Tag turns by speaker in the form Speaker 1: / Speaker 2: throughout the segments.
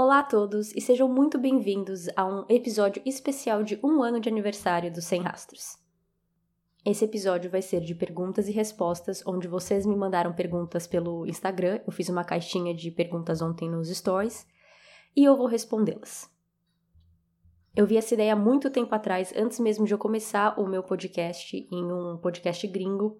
Speaker 1: Olá a todos e sejam muito bem-vindos a um episódio especial de um ano de aniversário do Sem Rastros. Esse episódio vai ser de perguntas e respostas, onde vocês me mandaram perguntas pelo Instagram. Eu fiz uma caixinha de perguntas ontem nos stories e eu vou respondê-las. Eu vi essa ideia muito tempo atrás, antes mesmo de eu começar o meu podcast em um podcast gringo,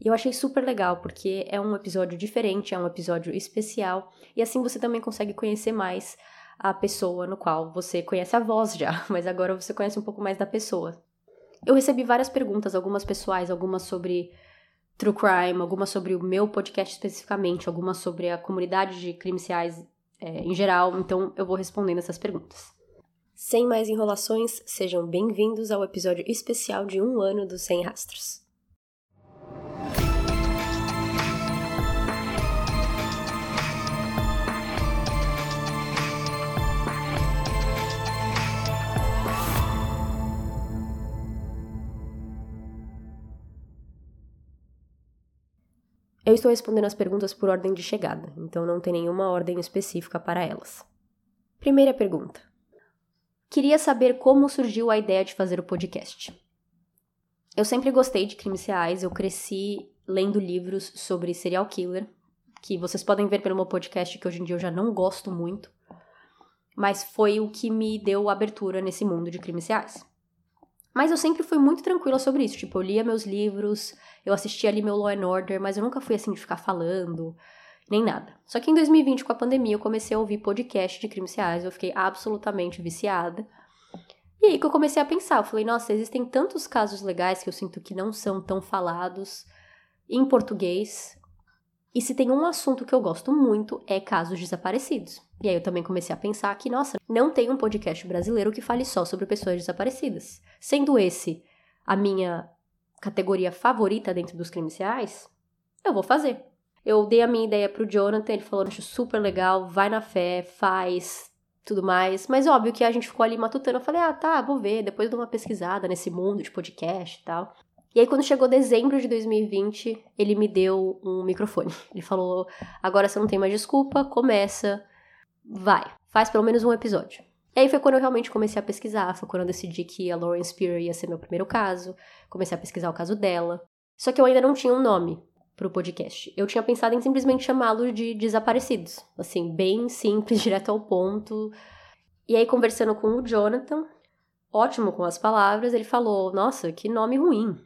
Speaker 1: e eu achei super legal, porque é um episódio diferente, é um episódio especial, e assim você também consegue conhecer mais a pessoa no qual você conhece a voz já, mas agora você conhece um pouco mais da pessoa. Eu recebi várias perguntas, algumas pessoais, algumas sobre true crime, algumas sobre o meu podcast especificamente, algumas sobre a comunidade de crimes reais é, em geral, então eu vou respondendo essas perguntas. Sem mais enrolações, sejam bem-vindos ao episódio especial de um ano do Sem Rastros. Eu estou respondendo as perguntas por ordem de chegada, então não tem nenhuma ordem específica para elas. Primeira pergunta. Queria saber como surgiu a ideia de fazer o podcast. Eu sempre gostei de crimes reais, eu cresci lendo livros sobre serial killer, que vocês podem ver pelo meu podcast que hoje em dia eu já não gosto muito, mas foi o que me deu abertura nesse mundo de crimes reais. Mas eu sempre fui muito tranquila sobre isso. Tipo, eu lia meus livros, eu assistia ali meu Law and Order, mas eu nunca fui assim de ficar falando, nem nada. Só que em 2020, com a pandemia, eu comecei a ouvir podcast de crimes reais, eu fiquei absolutamente viciada. E aí que eu comecei a pensar, eu falei, nossa, existem tantos casos legais que eu sinto que não são tão falados em português. E se tem um assunto que eu gosto muito é casos desaparecidos. E aí eu também comecei a pensar que, nossa, não tem um podcast brasileiro que fale só sobre pessoas desaparecidas. Sendo esse a minha categoria favorita dentro dos crimes reais, eu vou fazer. Eu dei a minha ideia pro Jonathan, ele falou, acho super legal, vai na fé, faz, tudo mais. Mas óbvio que a gente ficou ali matutando. Eu falei, ah, tá, vou ver, depois dou uma pesquisada nesse mundo de podcast e tal. E aí, quando chegou dezembro de 2020, ele me deu um microfone. Ele falou: agora você não tem mais desculpa, começa, vai, faz pelo menos um episódio. E aí foi quando eu realmente comecei a pesquisar, foi quando eu decidi que a Lauren Spear ia ser meu primeiro caso, comecei a pesquisar o caso dela. Só que eu ainda não tinha um nome pro podcast. Eu tinha pensado em simplesmente chamá-lo de Desaparecidos. Assim, bem simples, direto ao ponto. E aí, conversando com o Jonathan, ótimo com as palavras, ele falou: Nossa, que nome ruim.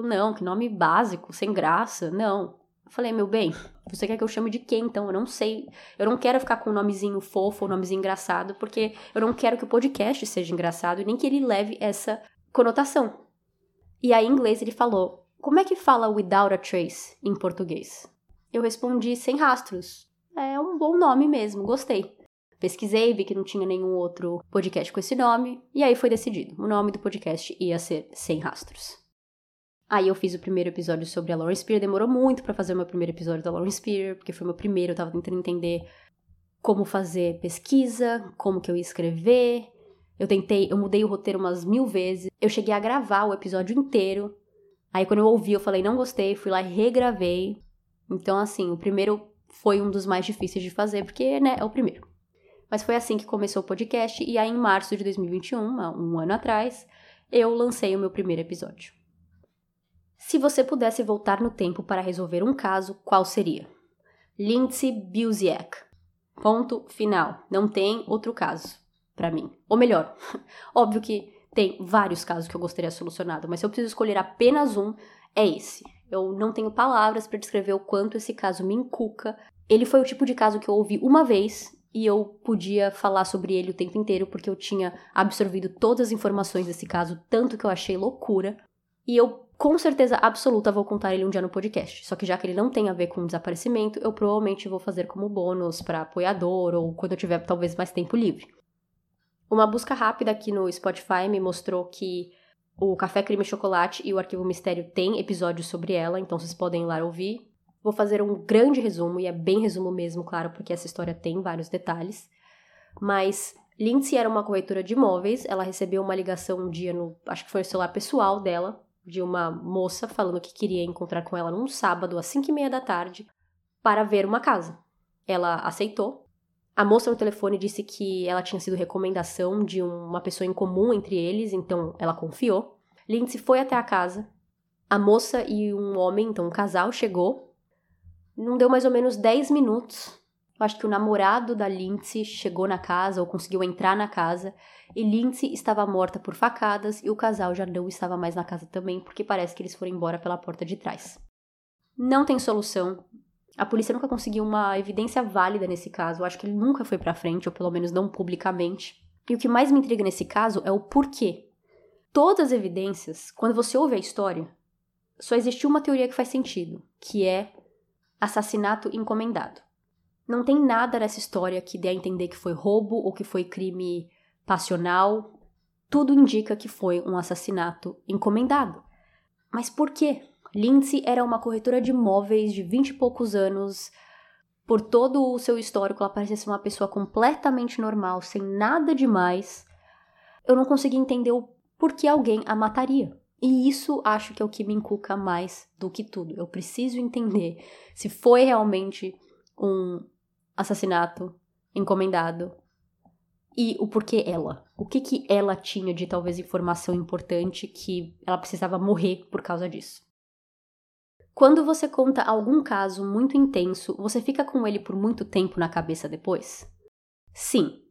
Speaker 1: Tipo, não, que nome básico, sem graça, não. Eu falei, meu bem, você quer que eu chame de quem então? Eu não sei. Eu não quero ficar com um nomezinho fofo um nomezinho engraçado, porque eu não quero que o podcast seja engraçado e nem que ele leve essa conotação. E aí, em inglês, ele falou: Como é que fala without a trace em português? Eu respondi sem rastros. É um bom nome mesmo, gostei. Pesquisei, vi que não tinha nenhum outro podcast com esse nome, e aí foi decidido. O nome do podcast ia ser Sem Rastros. Aí eu fiz o primeiro episódio sobre a Lauren Spear, demorou muito para fazer o meu primeiro episódio da Lauren Spear, porque foi meu primeiro, eu tava tentando entender como fazer pesquisa, como que eu ia escrever. Eu tentei, eu mudei o roteiro umas mil vezes. Eu cheguei a gravar o episódio inteiro. Aí quando eu ouvi, eu falei, não gostei, fui lá e regravei. Então, assim, o primeiro foi um dos mais difíceis de fazer, porque, né, é o primeiro. Mas foi assim que começou o podcast, e aí em março de 2021, um ano atrás, eu lancei o meu primeiro episódio. Se você pudesse voltar no tempo para resolver um caso, qual seria? Lindsay Buziak. Ponto final. Não tem outro caso para mim. Ou melhor, óbvio que tem vários casos que eu gostaria solucionado, mas se eu preciso escolher apenas um, é esse. Eu não tenho palavras para descrever o quanto esse caso me encuca. Ele foi o tipo de caso que eu ouvi uma vez e eu podia falar sobre ele o tempo inteiro porque eu tinha absorvido todas as informações desse caso, tanto que eu achei loucura. E eu com certeza absoluta vou contar ele um dia no podcast. Só que já que ele não tem a ver com desaparecimento, eu provavelmente vou fazer como bônus para apoiador ou quando eu tiver talvez mais tempo livre. Uma busca rápida aqui no Spotify me mostrou que o Café Crime Chocolate e o Arquivo Mistério têm episódios sobre ela, então vocês podem ir lá ouvir. Vou fazer um grande resumo, e é bem resumo mesmo, claro, porque essa história tem vários detalhes. Mas Lindsay era uma corretora de imóveis, ela recebeu uma ligação um dia no, acho que foi no celular pessoal dela, de uma moça falando que queria encontrar com ela num sábado às 5 e meia da tarde para ver uma casa. Ela aceitou A moça no telefone disse que ela tinha sido recomendação de uma pessoa em comum entre eles, então ela confiou. Lindsay foi até a casa. A moça e um homem, então um casal, chegou. Não deu mais ou menos 10 minutos. Eu acho que o namorado da Lindsay chegou na casa ou conseguiu entrar na casa e Lindsay estava morta por facadas e o casal já não estava mais na casa também, porque parece que eles foram embora pela porta de trás. Não tem solução. A polícia nunca conseguiu uma evidência válida nesse caso. Eu acho que ele nunca foi para frente, ou pelo menos não publicamente. E o que mais me intriga nesse caso é o porquê. Todas as evidências, quando você ouve a história, só existe uma teoria que faz sentido, que é assassinato encomendado. Não tem nada nessa história que dê a entender que foi roubo ou que foi crime passional, tudo indica que foi um assassinato encomendado. Mas por quê? Lindsay era uma corretora de imóveis de vinte e poucos anos. Por todo o seu histórico, ela parecia ser uma pessoa completamente normal, sem nada demais. Eu não consegui entender o porquê alguém a mataria. E isso acho que é o que me inculca mais do que tudo. Eu preciso entender se foi realmente um assassinato encomendado e o porquê ela. O que que ela tinha de talvez informação importante que ela precisava morrer por causa disso. Quando você conta algum caso muito intenso, você fica com ele por muito tempo na cabeça depois? Sim.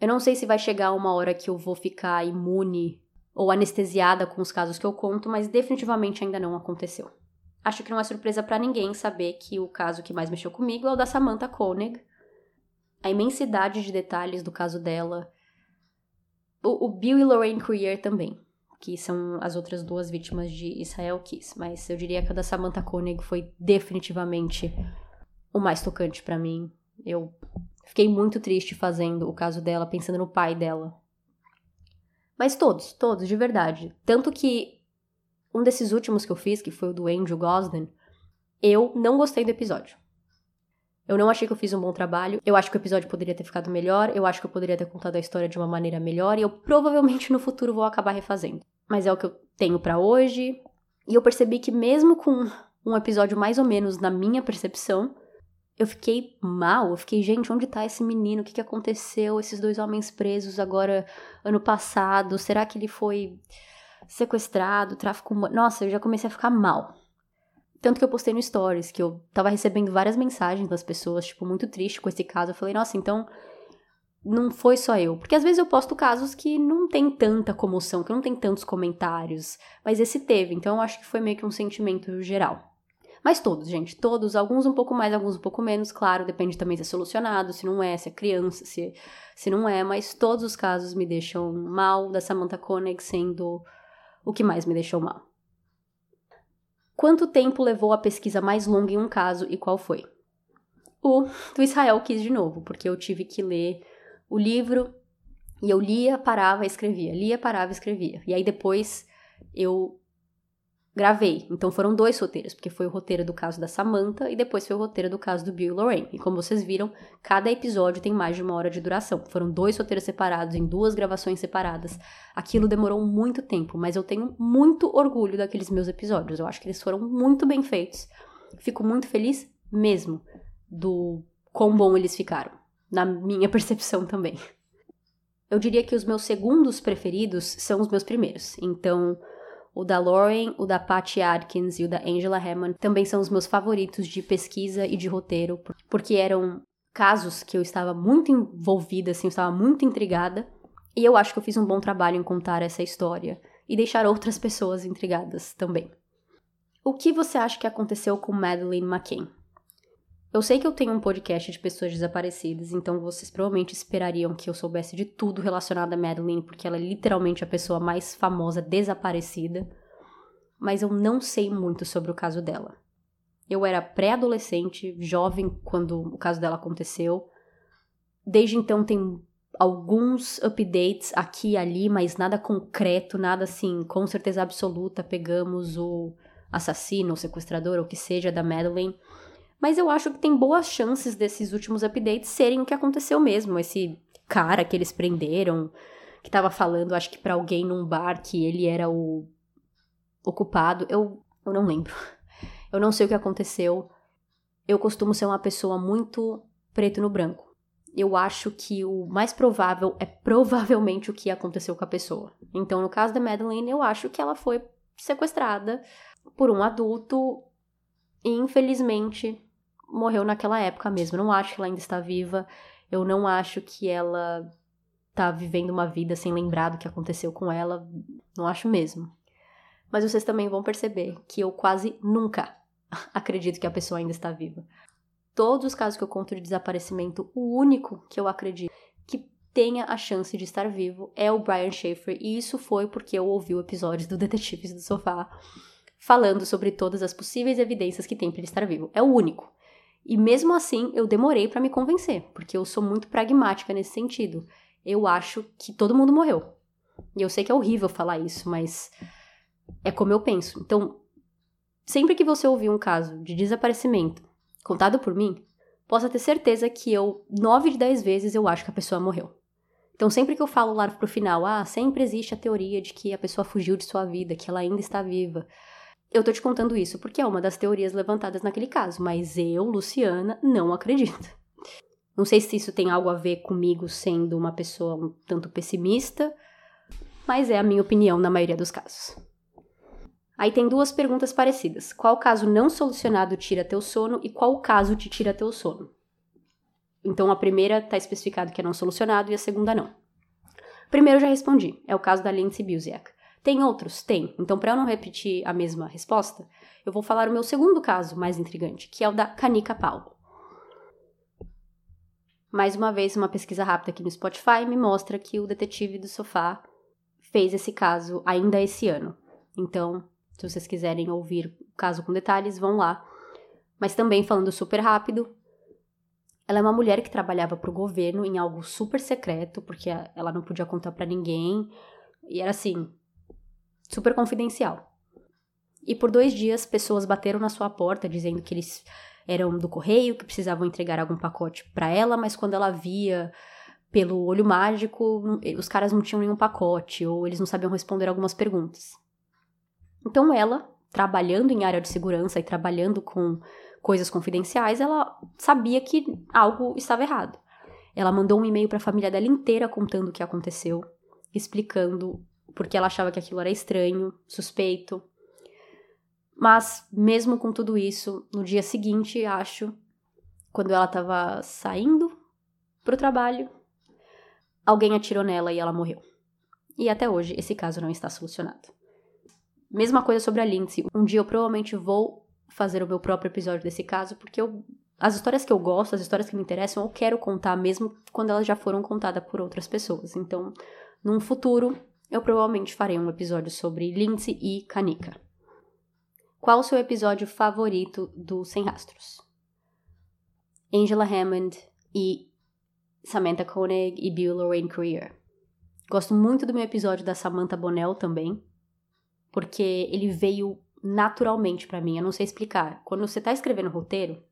Speaker 1: Eu não sei se vai chegar uma hora que eu vou ficar imune ou anestesiada com os casos que eu conto, mas definitivamente ainda não aconteceu. Acho que não é surpresa para ninguém saber que o caso que mais mexeu comigo é o da Samantha Koenig, a imensidade de detalhes do caso dela. O, o Bill e Lorraine Creer também, que são as outras duas vítimas de Israel Kiss. Mas eu diria que a da Samantha Koenig foi definitivamente o mais tocante para mim. Eu fiquei muito triste fazendo o caso dela, pensando no pai dela. Mas todos, todos, de verdade. Tanto que um desses últimos que eu fiz, que foi o do Andrew Gosden, eu não gostei do episódio. Eu não achei que eu fiz um bom trabalho. Eu acho que o episódio poderia ter ficado melhor. Eu acho que eu poderia ter contado a história de uma maneira melhor. E eu provavelmente no futuro vou acabar refazendo. Mas é o que eu tenho para hoje. E eu percebi que, mesmo com um episódio mais ou menos na minha percepção, eu fiquei mal. Eu fiquei, gente, onde tá esse menino? O que, que aconteceu? Esses dois homens presos agora, ano passado. Será que ele foi sequestrado? Tráfico. Nossa, eu já comecei a ficar mal. Tanto que eu postei no Stories, que eu tava recebendo várias mensagens das pessoas, tipo, muito triste com esse caso. Eu falei, nossa, então não foi só eu. Porque às vezes eu posto casos que não tem tanta comoção, que não tem tantos comentários. Mas esse teve, então eu acho que foi meio que um sentimento geral. Mas todos, gente, todos, alguns um pouco mais, alguns um pouco menos, claro, depende também se é solucionado, se não é, se é criança, se, se não é, mas todos os casos me deixam mal, da Samantha Koenig sendo o que mais me deixou mal. Quanto tempo levou a pesquisa mais longa em um caso e qual foi? O do Israel quis de novo, porque eu tive que ler o livro e eu lia, parava, escrevia, lia, parava, escrevia. E aí depois eu gravei. Então foram dois roteiros, porque foi o roteiro do caso da Samantha e depois foi o roteiro do caso do Bill e Lorraine. E como vocês viram, cada episódio tem mais de uma hora de duração. Foram dois roteiros separados, em duas gravações separadas. Aquilo demorou muito tempo, mas eu tenho muito orgulho daqueles meus episódios. Eu acho que eles foram muito bem feitos. Fico muito feliz mesmo do quão bom eles ficaram, na minha percepção também. Eu diria que os meus segundos preferidos são os meus primeiros. Então, o da Lauren, o da Patty Atkins e o da Angela Hammond também são os meus favoritos de pesquisa e de roteiro, porque eram casos que eu estava muito envolvida, assim, eu estava muito intrigada. E eu acho que eu fiz um bom trabalho em contar essa história e deixar outras pessoas intrigadas também. O que você acha que aconteceu com Madeleine McCain? Eu sei que eu tenho um podcast de pessoas desaparecidas, então vocês provavelmente esperariam que eu soubesse de tudo relacionado a Madeline, porque ela é literalmente a pessoa mais famosa desaparecida. Mas eu não sei muito sobre o caso dela. Eu era pré-adolescente, jovem quando o caso dela aconteceu. Desde então tem alguns updates aqui e ali, mas nada concreto, nada assim, com certeza absoluta. Pegamos o assassino, o sequestrador, ou o que seja da Madeline mas eu acho que tem boas chances desses últimos updates serem o que aconteceu mesmo. Esse cara que eles prenderam, que tava falando, acho que para alguém num bar que ele era o ocupado. Eu, eu não lembro. Eu não sei o que aconteceu. Eu costumo ser uma pessoa muito preto no branco. eu acho que o mais provável é provavelmente o que aconteceu com a pessoa. Então, no caso da Madeleine, eu acho que ela foi sequestrada por um adulto e, infelizmente, morreu naquela época mesmo. Não acho que ela ainda está viva. Eu não acho que ela tá vivendo uma vida sem lembrar do que aconteceu com ela. Não acho mesmo. Mas vocês também vão perceber que eu quase nunca acredito que a pessoa ainda está viva. Todos os casos que eu conto de desaparecimento, o único que eu acredito que tenha a chance de estar vivo é o Brian Schaefer, e isso foi porque eu ouvi o episódio do Detetives do Sofá falando sobre todas as possíveis evidências que tem para ele estar vivo. É o único. E mesmo assim, eu demorei para me convencer, porque eu sou muito pragmática nesse sentido. Eu acho que todo mundo morreu. E eu sei que é horrível falar isso, mas é como eu penso. Então, sempre que você ouvir um caso de desaparecimento contado por mim, possa ter certeza que eu, nove de dez vezes, eu acho que a pessoa morreu. Então, sempre que eu falo lá pro final, ah, sempre existe a teoria de que a pessoa fugiu de sua vida, que ela ainda está viva. Eu tô te contando isso porque é uma das teorias levantadas naquele caso, mas eu, Luciana, não acredito. Não sei se isso tem algo a ver comigo sendo uma pessoa um tanto pessimista, mas é a minha opinião na maioria dos casos. Aí tem duas perguntas parecidas. Qual caso não solucionado tira teu sono e qual caso te tira teu sono? Então a primeira está especificado que é não solucionado e a segunda não. Primeiro eu já respondi, é o caso da Lindsay Buziak. Tem outros? Tem. Então, para eu não repetir a mesma resposta, eu vou falar o meu segundo caso mais intrigante, que é o da Canica Paulo. Mais uma vez, uma pesquisa rápida aqui no Spotify me mostra que o detetive do sofá fez esse caso ainda esse ano. Então, se vocês quiserem ouvir o caso com detalhes, vão lá. Mas também falando super rápido, ela é uma mulher que trabalhava para o governo em algo super secreto, porque ela não podia contar para ninguém. E era assim, super confidencial. E por dois dias, pessoas bateram na sua porta dizendo que eles eram do correio, que precisavam entregar algum pacote para ela, mas quando ela via pelo olho mágico, os caras não tinham nenhum pacote ou eles não sabiam responder algumas perguntas. Então ela, trabalhando em área de segurança e trabalhando com coisas confidenciais, ela sabia que algo estava errado. Ela mandou um e-mail para a família dela inteira contando o que aconteceu, explicando porque ela achava que aquilo era estranho, suspeito. Mas, mesmo com tudo isso, no dia seguinte, acho, quando ela estava saindo pro trabalho, alguém atirou nela e ela morreu. E até hoje esse caso não está solucionado. Mesma coisa sobre a Lindsay. Um dia eu provavelmente vou fazer o meu próprio episódio desse caso, porque eu, as histórias que eu gosto, as histórias que me interessam, eu quero contar mesmo quando elas já foram contadas por outras pessoas. Então, num futuro, eu provavelmente farei um episódio sobre Lindsay e Kanika. Qual o seu episódio favorito do Sem Rastros? Angela Hammond e Samantha Koenig e Bill Lorraine Creer. Gosto muito do meu episódio da Samantha Bonnell também, porque ele veio naturalmente para mim. Eu não sei explicar. Quando você tá escrevendo roteiro,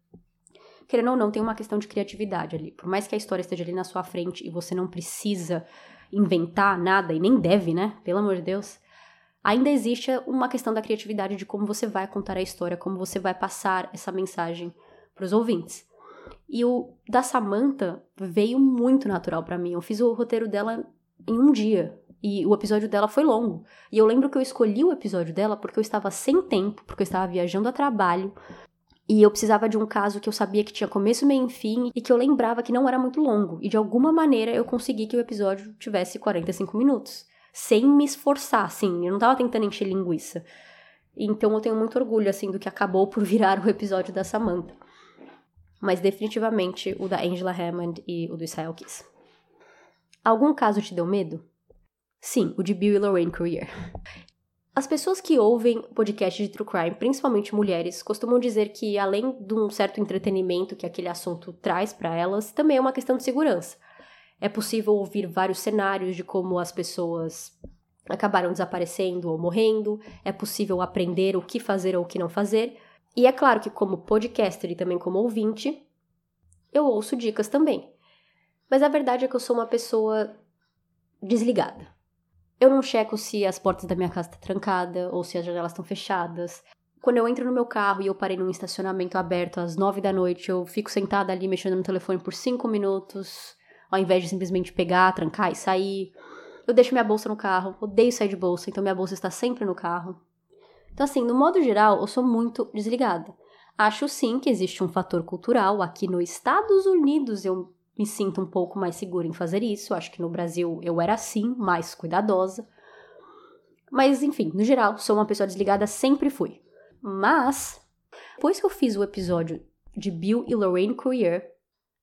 Speaker 1: querendo ou não, tem uma questão de criatividade ali. Por mais que a história esteja ali na sua frente e você não precisa inventar nada, e nem deve, né? Pelo amor de Deus. Ainda existe uma questão da criatividade de como você vai contar a história, como você vai passar essa mensagem para os ouvintes. E o da Samantha veio muito natural para mim. Eu fiz o roteiro dela em um dia. E o episódio dela foi longo. E eu lembro que eu escolhi o episódio dela porque eu estava sem tempo, porque eu estava viajando a trabalho. E eu precisava de um caso que eu sabia que tinha começo, meio e fim e que eu lembrava que não era muito longo. E de alguma maneira eu consegui que o episódio tivesse 45 minutos. Sem me esforçar, assim. Eu não tava tentando encher linguiça. Então eu tenho muito orgulho, assim, do que acabou por virar o episódio da Samantha. Mas definitivamente o da Angela Hammond e o do Israel Kiss. Algum caso te deu medo? Sim, o de Bill e Lorraine Courier. As pessoas que ouvem podcast de true crime, principalmente mulheres, costumam dizer que além de um certo entretenimento que aquele assunto traz para elas, também é uma questão de segurança. É possível ouvir vários cenários de como as pessoas acabaram desaparecendo ou morrendo, é possível aprender o que fazer ou o que não fazer. E é claro que como podcaster e também como ouvinte, eu ouço dicas também. Mas a verdade é que eu sou uma pessoa desligada. Eu não checo se as portas da minha casa estão tá trancada ou se as janelas estão fechadas. quando eu entro no meu carro e eu parei num estacionamento aberto às nove da noite, eu fico sentada ali mexendo no telefone por cinco minutos, ao invés de simplesmente pegar, trancar e sair. Eu deixo minha bolsa no carro, odeio sair de bolsa, então minha bolsa está sempre no carro. Então, assim, no modo geral, eu sou muito desligada. Acho sim que existe um fator cultural. Aqui nos Estados Unidos eu me sinto um pouco mais segura em fazer isso. Acho que no Brasil eu era assim, mais cuidadosa. Mas, enfim, no geral, sou uma pessoa desligada, sempre fui. Mas, depois que eu fiz o episódio de Bill e Lorraine Courier,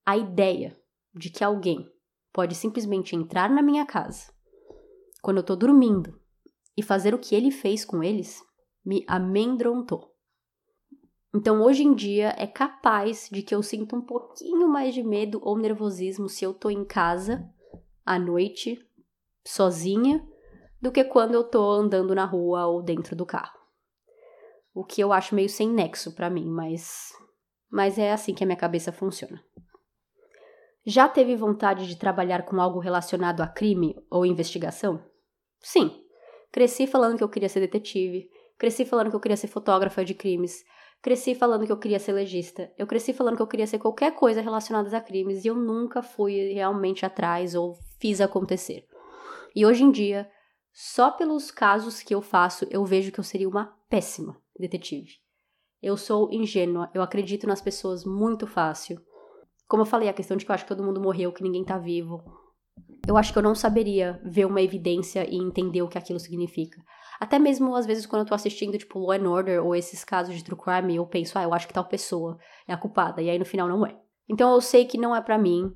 Speaker 1: a ideia de que alguém pode simplesmente entrar na minha casa quando eu tô dormindo e fazer o que ele fez com eles me amedrontou. Então, hoje em dia, é capaz de que eu sinta um pouquinho mais de medo ou nervosismo se eu tô em casa à noite, sozinha, do que quando eu tô andando na rua ou dentro do carro. O que eu acho meio sem nexo para mim, mas mas é assim que a minha cabeça funciona. Já teve vontade de trabalhar com algo relacionado a crime ou investigação? Sim. Cresci falando que eu queria ser detetive, cresci falando que eu queria ser fotógrafa de crimes, cresci falando que eu queria ser legista, eu cresci falando que eu queria ser qualquer coisa relacionada a crimes e eu nunca fui realmente atrás ou fiz acontecer. E hoje em dia, só pelos casos que eu faço, eu vejo que eu seria uma péssima detetive. Eu sou ingênua, eu acredito nas pessoas muito fácil. Como eu falei, a questão de que eu acho que todo mundo morreu, que ninguém tá vivo. Eu acho que eu não saberia ver uma evidência e entender o que aquilo significa. Até mesmo, às vezes, quando eu tô assistindo, tipo, Law and Order ou esses casos de true crime, eu penso, ah, eu acho que tal pessoa é a culpada, e aí no final não é. Então eu sei que não é para mim.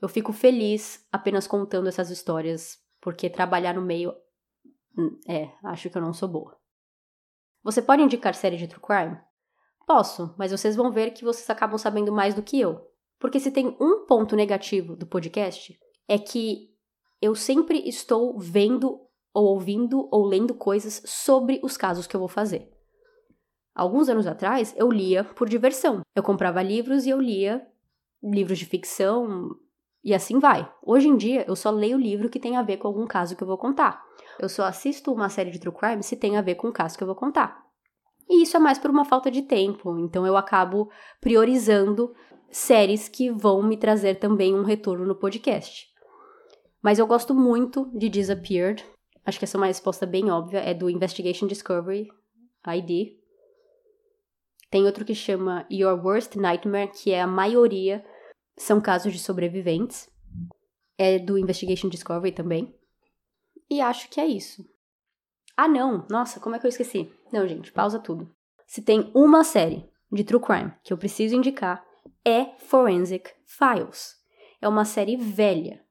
Speaker 1: Eu fico feliz apenas contando essas histórias, porque trabalhar no meio. Hum, é, acho que eu não sou boa. Você pode indicar série de true crime? Posso, mas vocês vão ver que vocês acabam sabendo mais do que eu. Porque se tem um ponto negativo do podcast, é que eu sempre estou vendo ou ouvindo ou lendo coisas sobre os casos que eu vou fazer. Alguns anos atrás, eu lia por diversão. Eu comprava livros e eu lia livros de ficção e assim vai. Hoje em dia, eu só leio livro que tem a ver com algum caso que eu vou contar. Eu só assisto uma série de true crime se tem a ver com o caso que eu vou contar. E isso é mais por uma falta de tempo, então eu acabo priorizando séries que vão me trazer também um retorno no podcast. Mas eu gosto muito de Disappeared. Acho que essa é uma resposta bem óbvia, é do Investigation Discovery ID. Tem outro que chama Your Worst Nightmare, que é a maioria são casos de sobreviventes. É do Investigation Discovery também. E acho que é isso. Ah, não! Nossa, como é que eu esqueci? Não, gente, pausa tudo. Se tem uma série de true crime que eu preciso indicar, é Forensic Files. É uma série velha.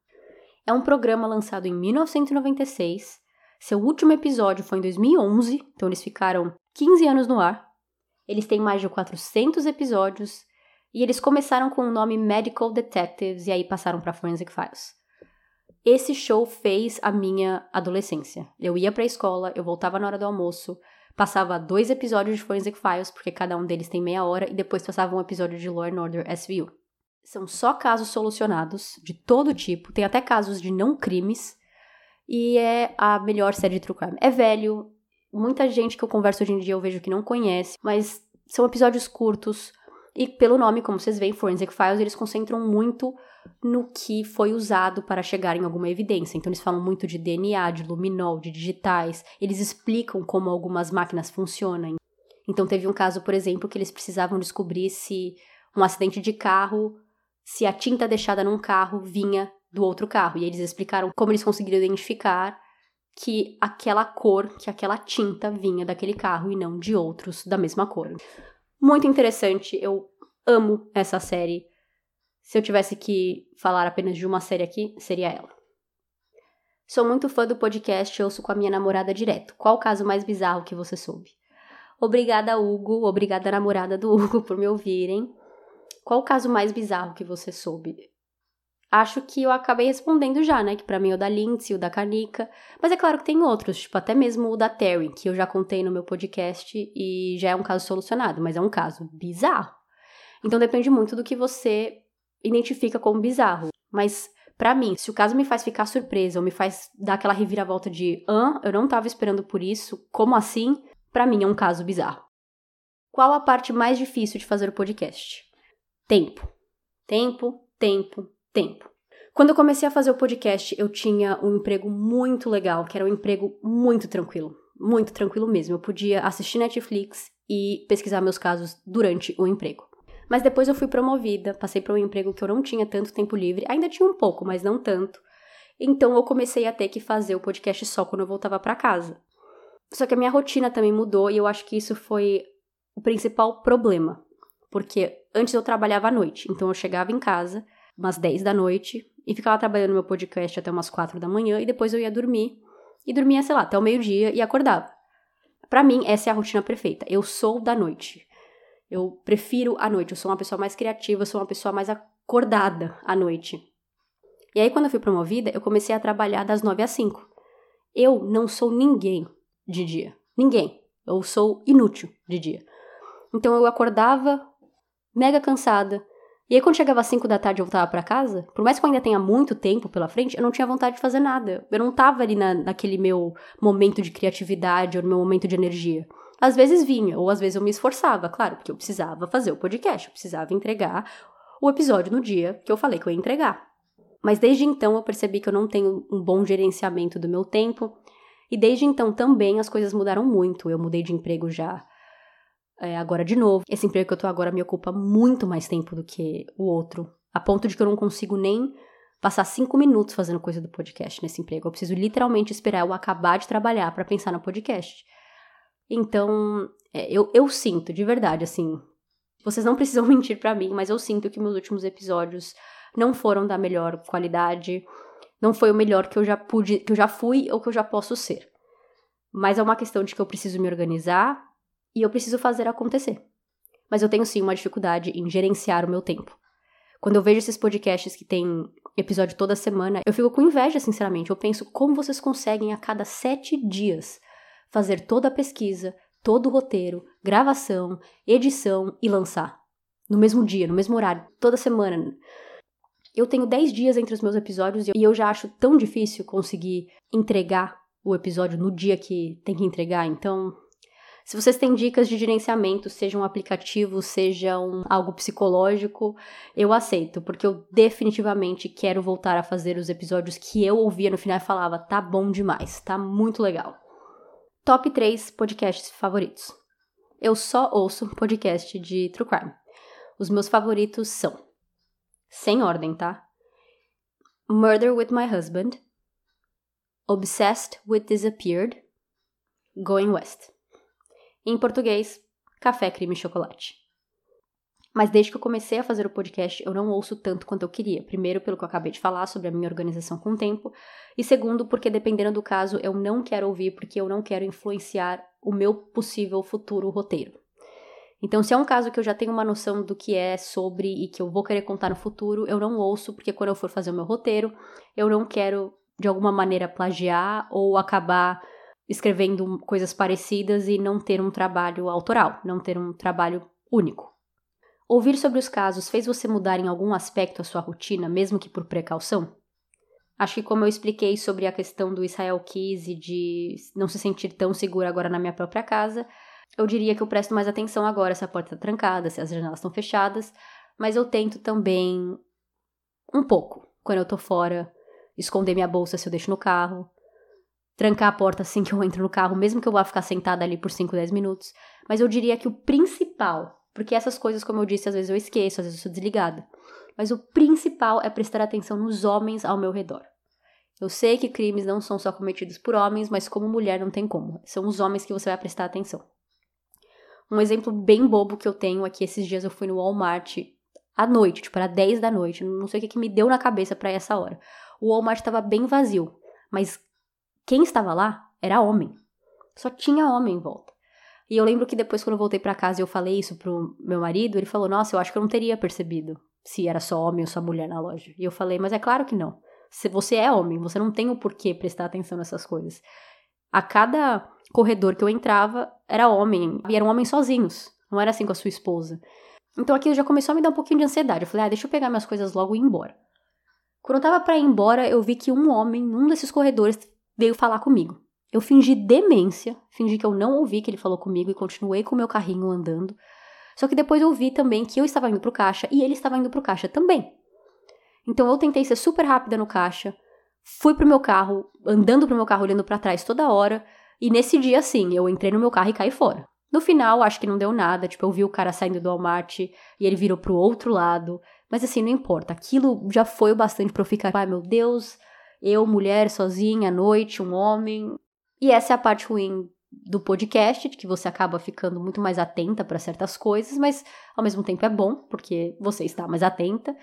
Speaker 1: É um programa lançado em 1996. Seu último episódio foi em 2011, então eles ficaram 15 anos no ar. Eles têm mais de 400 episódios e eles começaram com o nome Medical Detectives e aí passaram para Forensic Files. Esse show fez a minha adolescência. Eu ia para a escola, eu voltava na hora do almoço, passava dois episódios de Forensic Files, porque cada um deles tem meia hora, e depois passava um episódio de Law and Order SVU. São só casos solucionados, de todo tipo, tem até casos de não crimes, e é a melhor série de true crime. É velho, muita gente que eu converso hoje em dia eu vejo que não conhece, mas são episódios curtos, e pelo nome, como vocês veem, Forensic Files, eles concentram muito no que foi usado para chegar em alguma evidência. Então, eles falam muito de DNA, de luminol, de digitais. Eles explicam como algumas máquinas funcionam. Então, teve um caso, por exemplo, que eles precisavam descobrir se um acidente de carro, se a tinta deixada num carro vinha do outro carro. E eles explicaram como eles conseguiram identificar que aquela cor, que aquela tinta vinha daquele carro e não de outros da mesma cor. Muito interessante, eu amo essa série. Se eu tivesse que falar apenas de uma série aqui, seria ela. Sou muito fã do podcast Ouço com a minha namorada direto. Qual o caso mais bizarro que você soube? Obrigada, Hugo. Obrigada, namorada do Hugo, por me ouvirem. Qual o caso mais bizarro que você soube? Acho que eu acabei respondendo já, né? Que para mim é o da Lindsay, o da Kanika. Mas é claro que tem outros, tipo até mesmo o da Terry, que eu já contei no meu podcast e já é um caso solucionado, mas é um caso bizarro. Então depende muito do que você identifica como bizarro. Mas para mim, se o caso me faz ficar surpresa ou me faz dar aquela reviravolta de, ah, eu não tava esperando por isso, como assim? Para mim é um caso bizarro. Qual a parte mais difícil de fazer o podcast? Tempo. Tempo, tempo, tempo. Quando eu comecei a fazer o podcast, eu tinha um emprego muito legal, que era um emprego muito tranquilo. Muito tranquilo mesmo. Eu podia assistir Netflix e pesquisar meus casos durante o emprego. Mas depois eu fui promovida, passei para um emprego que eu não tinha tanto tempo livre, ainda tinha um pouco, mas não tanto. Então eu comecei a ter que fazer o podcast só quando eu voltava para casa. Só que a minha rotina também mudou e eu acho que isso foi o principal problema. Porque antes eu trabalhava à noite, então eu chegava em casa umas 10 da noite e ficava trabalhando meu podcast até umas 4 da manhã e depois eu ia dormir. E dormia, sei lá, até o meio-dia e acordava. Para mim, essa é a rotina perfeita. Eu sou da noite. Eu prefiro a noite. Eu sou uma pessoa mais criativa, eu sou uma pessoa mais acordada à noite. E aí, quando eu fui promovida, eu comecei a trabalhar das 9 às 5. Eu não sou ninguém de dia. Ninguém. Eu sou inútil de dia. Então eu acordava mega cansada. E aí quando chegava às 5 da tarde eu voltava para casa, por mais que eu ainda tenha muito tempo pela frente, eu não tinha vontade de fazer nada. Eu não tava ali na, naquele meu momento de criatividade ou no meu momento de energia. Às vezes vinha, ou às vezes eu me esforçava, claro, porque eu precisava fazer o podcast, eu precisava entregar o episódio no dia que eu falei que eu ia entregar. Mas desde então eu percebi que eu não tenho um bom gerenciamento do meu tempo, e desde então também as coisas mudaram muito. Eu mudei de emprego já é, agora de novo. Esse emprego que eu tô agora me ocupa muito mais tempo do que o outro, a ponto de que eu não consigo nem passar cinco minutos fazendo coisa do podcast nesse emprego. Eu preciso literalmente esperar eu acabar de trabalhar para pensar no podcast. Então, é, eu, eu sinto, de verdade, assim. Vocês não precisam mentir para mim, mas eu sinto que meus últimos episódios não foram da melhor qualidade, não foi o melhor que eu já pude, que eu já fui ou que eu já posso ser. Mas é uma questão de que eu preciso me organizar e eu preciso fazer acontecer. Mas eu tenho sim uma dificuldade em gerenciar o meu tempo. Quando eu vejo esses podcasts que tem episódio toda semana, eu fico com inveja, sinceramente. Eu penso como vocês conseguem a cada sete dias fazer toda a pesquisa, todo o roteiro, gravação, edição e lançar. No mesmo dia, no mesmo horário, toda semana. Eu tenho 10 dias entre os meus episódios e eu já acho tão difícil conseguir entregar o episódio no dia que tem que entregar. Então, se vocês têm dicas de gerenciamento, seja um aplicativo, seja um, algo psicológico, eu aceito, porque eu definitivamente quero voltar a fazer os episódios que eu ouvia no final e falava: tá bom demais, tá muito legal. Top 3 podcasts favoritos. Eu só ouço podcast de True Crime. Os meus favoritos são, sem ordem, tá? Murder with My Husband, Obsessed with Disappeared, Going West. Em português, Café, Crime e Chocolate. Mas desde que eu comecei a fazer o podcast, eu não ouço tanto quanto eu queria. Primeiro, pelo que eu acabei de falar sobre a minha organização com o tempo. E segundo, porque dependendo do caso, eu não quero ouvir porque eu não quero influenciar o meu possível futuro roteiro. Então, se é um caso que eu já tenho uma noção do que é sobre e que eu vou querer contar no futuro, eu não ouço, porque quando eu for fazer o meu roteiro, eu não quero de alguma maneira plagiar ou acabar escrevendo coisas parecidas e não ter um trabalho autoral, não ter um trabalho único. Ouvir sobre os casos fez você mudar em algum aspecto a sua rotina, mesmo que por precaução? Acho que como eu expliquei sobre a questão do Israel Keys e de não se sentir tão segura agora na minha própria casa, eu diria que eu presto mais atenção agora se a porta está trancada, se as janelas estão fechadas, mas eu tento também um pouco, quando eu tô fora, esconder minha bolsa se eu deixo no carro, trancar a porta assim que eu entro no carro, mesmo que eu vá ficar sentada ali por 5, 10 minutos. Mas eu diria que o principal porque essas coisas, como eu disse, às vezes eu esqueço, às vezes eu sou desligada. Mas o principal é prestar atenção nos homens ao meu redor. Eu sei que crimes não são só cometidos por homens, mas como mulher não tem como. São os homens que você vai prestar atenção. Um exemplo bem bobo que eu tenho aqui, esses dias eu fui no Walmart à noite, tipo, era 10 da noite, não sei o que, que me deu na cabeça para essa hora. O Walmart estava bem vazio, mas quem estava lá era homem. Só tinha homem em volta. E eu lembro que depois, quando eu voltei para casa e eu falei isso pro meu marido, ele falou: Nossa, eu acho que eu não teria percebido se era só homem ou só mulher na loja. E eu falei: Mas é claro que não. Se você é homem, você não tem o porquê prestar atenção nessas coisas. A cada corredor que eu entrava era homem, e eram homens sozinhos. Não era assim com a sua esposa. Então aquilo já começou a me dar um pouquinho de ansiedade. Eu falei: Ah, deixa eu pegar minhas coisas logo e ir embora. Quando eu tava pra ir embora, eu vi que um homem, num desses corredores, veio falar comigo. Eu fingi demência, fingi que eu não ouvi que ele falou comigo e continuei com o meu carrinho andando. Só que depois eu vi também que eu estava indo pro caixa e ele estava indo pro caixa também. Então eu tentei ser super rápida no caixa, fui pro meu carro, andando pro meu carro, olhando para trás toda hora, e nesse dia sim, eu entrei no meu carro e caí fora. No final, acho que não deu nada, tipo, eu vi o cara saindo do Walmart e ele virou pro outro lado, mas assim, não importa, aquilo já foi o bastante pra eu ficar, ai meu Deus, eu, mulher, sozinha, à noite, um homem. E essa é a parte ruim do podcast, que você acaba ficando muito mais atenta para certas coisas, mas ao mesmo tempo é bom, porque você está mais atenta.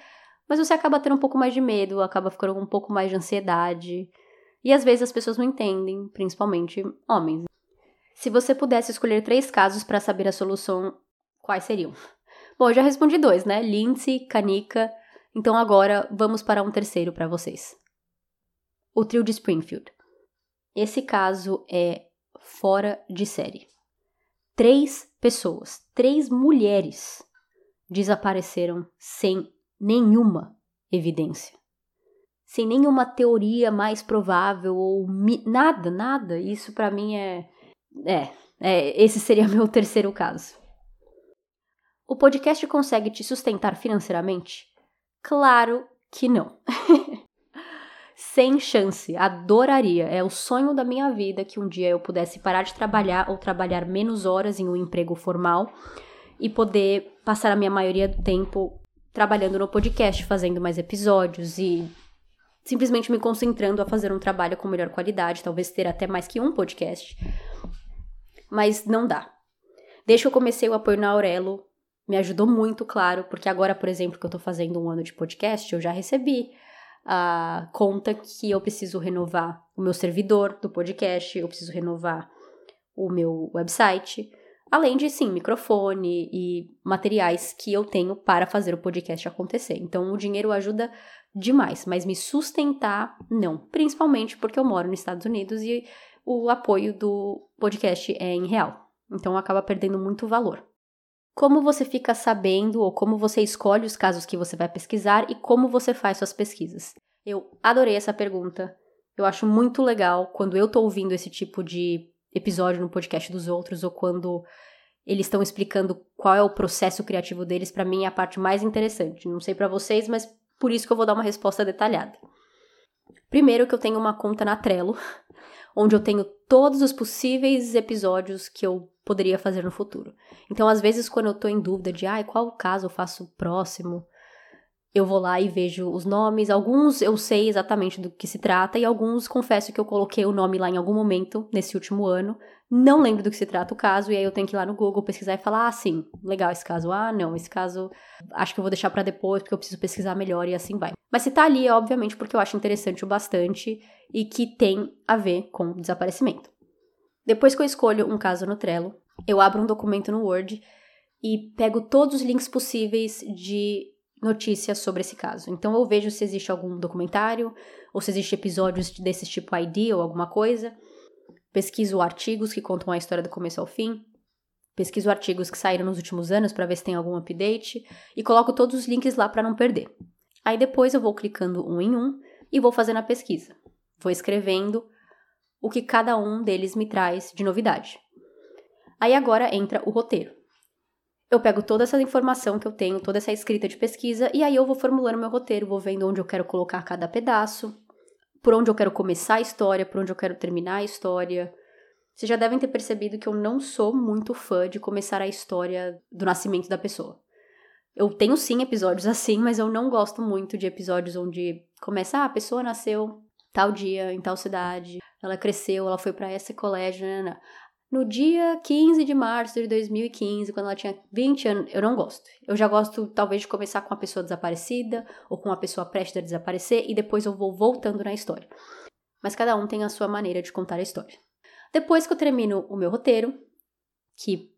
Speaker 1: Mas você acaba tendo um pouco mais de medo, acaba ficando um pouco mais de ansiedade. E às vezes as pessoas não entendem, principalmente homens. Se você pudesse escolher três casos para saber a solução, quais seriam? Bom, eu já respondi dois, né? Lindsay, Kanika. Então agora vamos para um terceiro para vocês. O trio de Springfield. Esse caso é fora de série. Três pessoas, três mulheres, desapareceram sem nenhuma evidência. Sem nenhuma teoria mais provável ou nada, nada. Isso para mim é, é, é. Esse seria meu terceiro caso. O podcast consegue te sustentar financeiramente? Claro que não. sem chance, adoraria. É o sonho da minha vida que um dia eu pudesse parar de trabalhar ou trabalhar menos horas em um emprego formal e poder passar a minha maioria do tempo trabalhando no podcast, fazendo mais episódios e simplesmente me concentrando a fazer um trabalho com melhor qualidade, talvez ter até mais que um podcast. Mas não dá. Desde que eu comecei o apoio na Aurelo, me ajudou muito, claro, porque agora, por exemplo, que eu tô fazendo um ano de podcast, eu já recebi a conta que eu preciso renovar o meu servidor do podcast, eu preciso renovar o meu website, além de sim, microfone e materiais que eu tenho para fazer o podcast acontecer. Então o dinheiro ajuda demais, mas me sustentar não, principalmente porque eu moro nos Estados Unidos e o apoio do podcast é em real. Então acaba perdendo muito valor. Como você fica sabendo ou como você escolhe os casos que você vai pesquisar e como você faz suas pesquisas? Eu adorei essa pergunta. Eu acho muito legal quando eu tô ouvindo esse tipo de episódio no podcast dos outros ou quando eles estão explicando qual é o processo criativo deles, para mim é a parte mais interessante. Não sei para vocês, mas por isso que eu vou dar uma resposta detalhada. Primeiro que eu tenho uma conta na Trello, onde eu tenho todos os possíveis episódios que eu poderia fazer no futuro. Então, às vezes, quando eu tô em dúvida de, ah, qual caso eu faço próximo, eu vou lá e vejo os nomes. Alguns eu sei exatamente do que se trata, e alguns confesso que eu coloquei o nome lá em algum momento nesse último ano. Não lembro do que se trata o caso, e aí eu tenho que ir lá no Google pesquisar e falar: ah, sim, legal esse caso. Ah, não, esse caso acho que eu vou deixar para depois, porque eu preciso pesquisar melhor, e assim vai. Mas se tá ali, é obviamente porque eu acho interessante o bastante e que tem a ver com desaparecimento. Depois que eu escolho um caso no Trello, eu abro um documento no Word e pego todos os links possíveis de notícias sobre esse caso. Então eu vejo se existe algum documentário ou se existe episódios desse tipo ID ou alguma coisa. Pesquiso artigos que contam a história do começo ao fim. Pesquiso artigos que saíram nos últimos anos para ver se tem algum update e coloco todos os links lá para não perder. Aí depois eu vou clicando um em um e vou fazendo a pesquisa. Vou escrevendo o que cada um deles me traz de novidade. Aí agora entra o roteiro. Eu pego toda essa informação que eu tenho, toda essa escrita de pesquisa, e aí eu vou formulando meu roteiro, vou vendo onde eu quero colocar cada pedaço, por onde eu quero começar a história, por onde eu quero terminar a história. Vocês já devem ter percebido que eu não sou muito fã de começar a história do nascimento da pessoa. Eu tenho sim episódios assim, mas eu não gosto muito de episódios onde começa, ah, a pessoa nasceu tal dia, em tal cidade, ela cresceu, ela foi para esse colégio, né, né. No dia 15 de março de 2015, quando ela tinha 20 anos, eu não gosto. Eu já gosto, talvez, de começar com uma pessoa desaparecida ou com uma pessoa prestes a desaparecer e depois eu vou voltando na história. Mas cada um tem a sua maneira de contar a história. Depois que eu termino o meu roteiro, que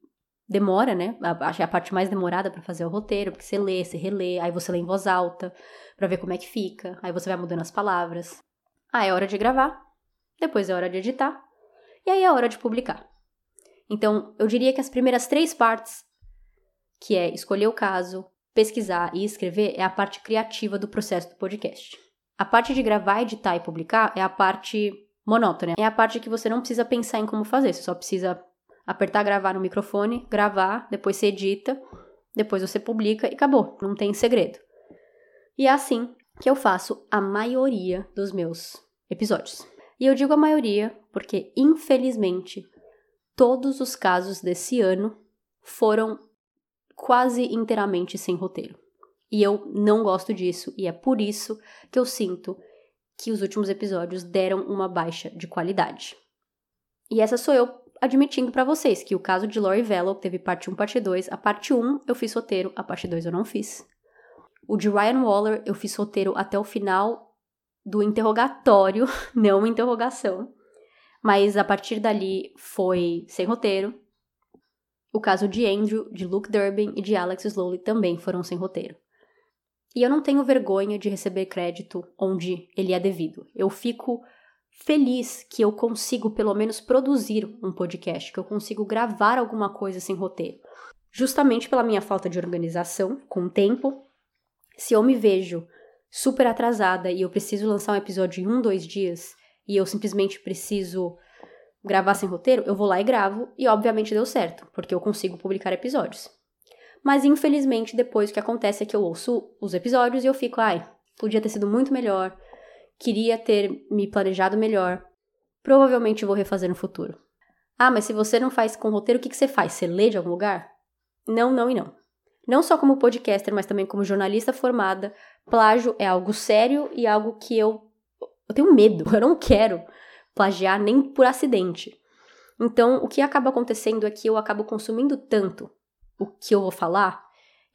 Speaker 1: demora, né? Acho é a parte mais demorada para fazer o roteiro, porque você lê, você relê, aí você lê em voz alta para ver como é que fica, aí você vai mudando as palavras. Ah, é hora de gravar, depois é hora de editar, e aí é hora de publicar. Então, eu diria que as primeiras três partes, que é escolher o caso, pesquisar e escrever, é a parte criativa do processo do podcast. A parte de gravar, editar e publicar é a parte monótona. É a parte que você não precisa pensar em como fazer, você só precisa apertar gravar no microfone, gravar, depois você edita, depois você publica e acabou, não tem segredo. E é assim que eu faço a maioria dos meus episódios. E eu digo a maioria porque, infelizmente, todos os casos desse ano foram quase inteiramente sem roteiro. E eu não gosto disso, e é por isso que eu sinto que os últimos episódios deram uma baixa de qualidade. E essa sou eu admitindo para vocês que o caso de Lori Vallow teve parte 1, parte 2. A parte 1 eu fiz roteiro, a parte 2 eu não fiz. O de Ryan Waller eu fiz roteiro até o final do interrogatório, não interrogação. Mas a partir dali foi sem roteiro. O caso de Andrew, de Luke Durbin e de Alex Slowly também foram sem roteiro. E eu não tenho vergonha de receber crédito onde ele é devido. Eu fico feliz que eu consigo pelo menos produzir um podcast, que eu consigo gravar alguma coisa sem roteiro. Justamente pela minha falta de organização com o tempo. Se eu me vejo super atrasada e eu preciso lançar um episódio em um, dois dias e eu simplesmente preciso gravar sem roteiro, eu vou lá e gravo e obviamente deu certo, porque eu consigo publicar episódios. Mas infelizmente, depois o que acontece é que eu ouço os episódios e eu fico, ai, podia ter sido muito melhor, queria ter me planejado melhor. Provavelmente vou refazer no futuro. Ah, mas se você não faz com roteiro, o que, que você faz? Você lê de algum lugar? Não, não e não. Não só como podcaster, mas também como jornalista formada, plágio é algo sério e algo que eu, eu tenho medo. Eu não quero plagiar nem por acidente. Então, o que acaba acontecendo é que eu acabo consumindo tanto o que eu vou falar,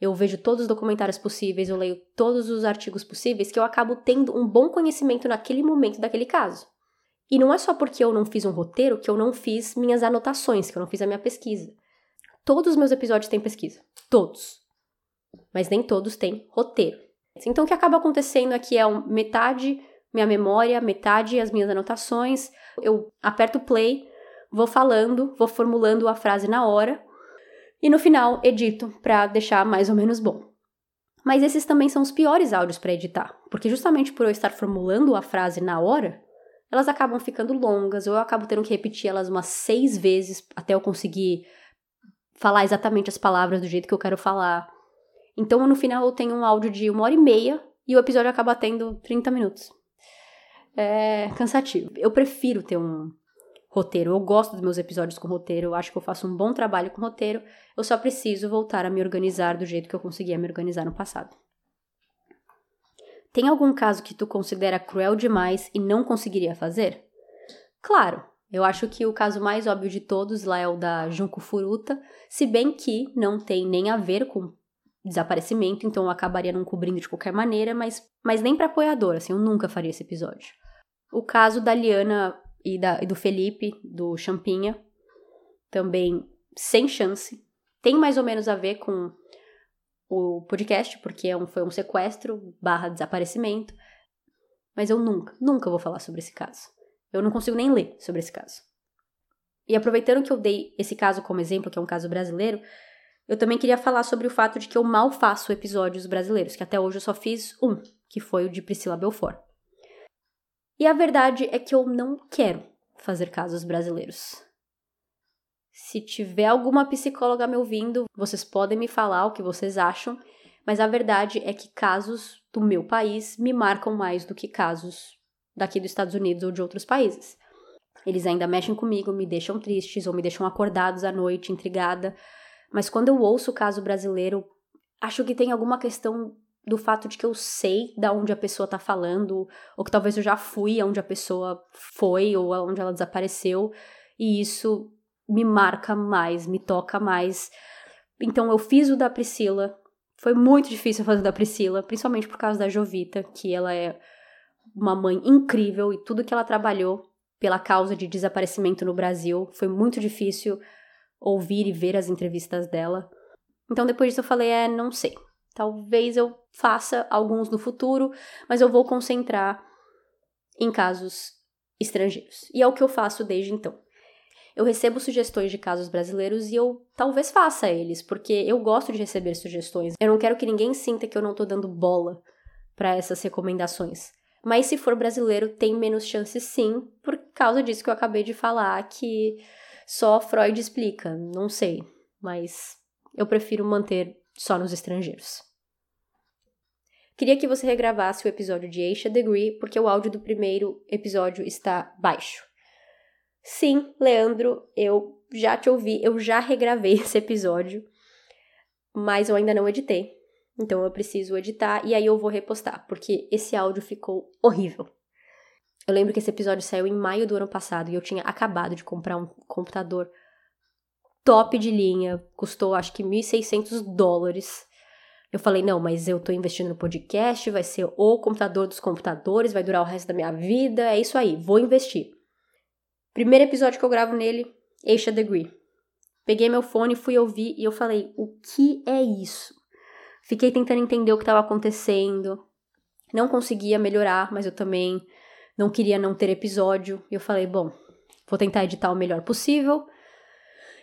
Speaker 1: eu vejo todos os documentários possíveis, eu leio todos os artigos possíveis, que eu acabo tendo um bom conhecimento naquele momento daquele caso. E não é só porque eu não fiz um roteiro que eu não fiz minhas anotações, que eu não fiz a minha pesquisa. Todos os meus episódios têm pesquisa. Todos. Mas nem todos têm roteiro. Então o que acaba acontecendo é que é metade minha memória, metade as minhas anotações. Eu aperto play, vou falando, vou formulando a frase na hora e no final, edito para deixar mais ou menos bom. Mas esses também são os piores áudios para editar, porque justamente por eu estar formulando a frase na hora, elas acabam ficando longas, ou eu acabo tendo que repetir elas umas seis vezes até eu conseguir falar exatamente as palavras do jeito que eu quero falar. Então, no final, eu tenho um áudio de uma hora e meia e o episódio acaba tendo 30 minutos. É cansativo. Eu prefiro ter um, roteiro. Eu gosto dos meus episódios com roteiro, eu acho que eu faço um bom trabalho com roteiro, eu só preciso voltar a me organizar do jeito que eu conseguia me organizar no passado. Tem algum caso que tu considera cruel demais e não conseguiria fazer? Claro, eu acho que o caso mais óbvio de todos lá é o da Junco Furuta, se bem que não tem nem a ver com desaparecimento, então eu acabaria não cobrindo de qualquer maneira, mas, mas nem para apoiador, assim, eu nunca faria esse episódio. O caso da Liana e, da, e do Felipe, do Champinha, também sem chance. Tem mais ou menos a ver com o podcast, porque é um, foi um sequestro barra desaparecimento. Mas eu nunca, nunca vou falar sobre esse caso. Eu não consigo nem ler sobre esse caso. E aproveitando que eu dei esse caso como exemplo, que é um caso brasileiro, eu também queria falar sobre o fato de que eu mal faço episódios brasileiros, que até hoje eu só fiz um, que foi o de Priscila Belfort. E a verdade é que eu não quero fazer casos brasileiros. Se tiver alguma psicóloga me ouvindo, vocês podem me falar o que vocês acham, mas a verdade é que casos do meu país me marcam mais do que casos daqui dos Estados Unidos ou de outros países. Eles ainda mexem comigo, me deixam tristes ou me deixam acordados à noite, intrigada. Mas quando eu ouço o caso brasileiro, acho que tem alguma questão do fato de que eu sei da onde a pessoa tá falando, ou que talvez eu já fui aonde a pessoa foi, ou aonde ela desapareceu, e isso me marca mais, me toca mais. Então eu fiz o da Priscila. Foi muito difícil fazer o da Priscila, principalmente por causa da Jovita, que ela é uma mãe incrível e tudo que ela trabalhou pela causa de desaparecimento no Brasil foi muito difícil ouvir e ver as entrevistas dela. Então depois disso eu falei, é, não sei. Talvez eu faça alguns no futuro, mas eu vou concentrar em casos estrangeiros. E é o que eu faço desde então. Eu recebo sugestões de casos brasileiros e eu talvez faça eles, porque eu gosto de receber sugestões. Eu não quero que ninguém sinta que eu não tô dando bola para essas recomendações. Mas se for brasileiro, tem menos chance sim, por causa disso que eu acabei de falar, que só Freud explica. Não sei, mas eu prefiro manter só nos estrangeiros. Queria que você regravasse o episódio de Aisha Degree, porque o áudio do primeiro episódio está baixo. Sim, Leandro, eu já te ouvi, eu já regravei esse episódio, mas eu ainda não editei. Então eu preciso editar e aí eu vou repostar, porque esse áudio ficou horrível. Eu lembro que esse episódio saiu em maio do ano passado e eu tinha acabado de comprar um computador top de linha, custou acho que 1.600 dólares. Eu falei, não, mas eu tô investindo no podcast, vai ser o computador dos computadores, vai durar o resto da minha vida, é isso aí, vou investir. Primeiro episódio que eu gravo nele, Aisha Degree. Peguei meu fone, fui ouvir e eu falei, o que é isso? Fiquei tentando entender o que estava acontecendo. Não conseguia melhorar, mas eu também não queria não ter episódio. E eu falei, bom, vou tentar editar o melhor possível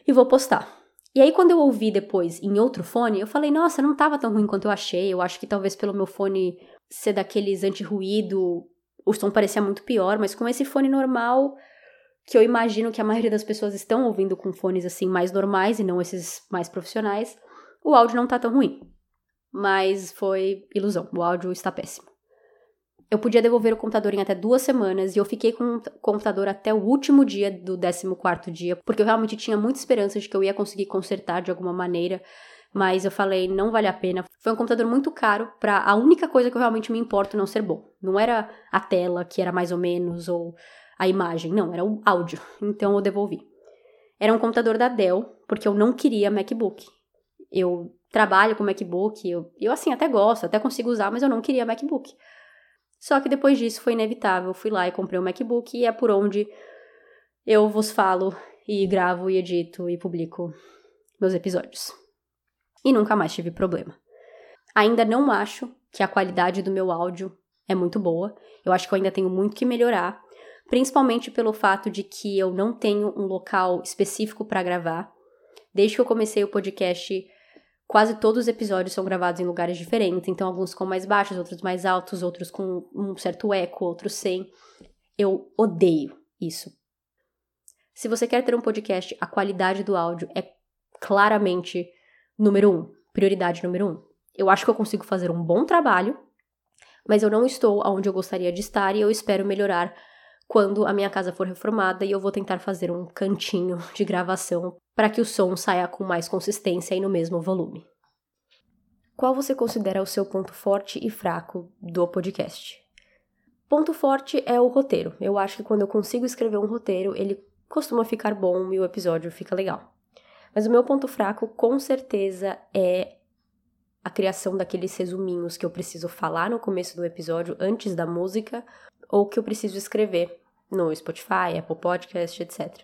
Speaker 1: e vou postar. E aí, quando eu ouvi depois em outro fone, eu falei, nossa, não tava tão ruim quanto eu achei. Eu acho que talvez pelo meu fone ser daqueles anti-ruído, o som parecia muito pior, mas com esse fone normal, que eu imagino que a maioria das pessoas estão ouvindo com fones assim mais normais e não esses mais profissionais, o áudio não tá tão ruim. Mas foi ilusão, o áudio está péssimo eu podia devolver o computador em até duas semanas e eu fiquei com o computador até o último dia do 14 dia, porque eu realmente tinha muita esperança de que eu ia conseguir consertar de alguma maneira, mas eu falei, não vale a pena. Foi um computador muito caro para a única coisa que eu realmente me importo não ser bom. Não era a tela, que era mais ou menos, ou a imagem, não, era o áudio. Então eu devolvi. Era um computador da Dell, porque eu não queria MacBook. Eu trabalho com MacBook, eu, eu assim até gosto, até consigo usar, mas eu não queria MacBook. Só que depois disso foi inevitável. Fui lá e comprei um MacBook e é por onde eu vos falo e gravo e edito e publico meus episódios. E nunca mais tive problema. Ainda não acho que a qualidade do meu áudio é muito boa. Eu acho que eu ainda tenho muito que melhorar, principalmente pelo fato de que eu não tenho um local específico para gravar. Desde que eu comecei o podcast, Quase todos os episódios são gravados em lugares diferentes, então alguns com mais baixos, outros mais altos, outros com um certo eco, outros sem. Eu odeio isso. Se você quer ter um podcast, a qualidade do áudio é claramente número um, prioridade número um. Eu acho que eu consigo fazer um bom trabalho, mas eu não estou onde eu gostaria de estar e eu espero melhorar quando a minha casa for reformada e eu vou tentar fazer um cantinho de gravação para que o som saia com mais consistência e no mesmo volume. Qual você considera o seu ponto forte e fraco do podcast? Ponto forte é o roteiro. Eu acho que quando eu consigo escrever um roteiro, ele costuma ficar bom e o episódio fica legal. Mas o meu ponto fraco, com certeza, é a criação daqueles resuminhos que eu preciso falar no começo do episódio, antes da música, ou que eu preciso escrever no Spotify, Apple Podcast, etc.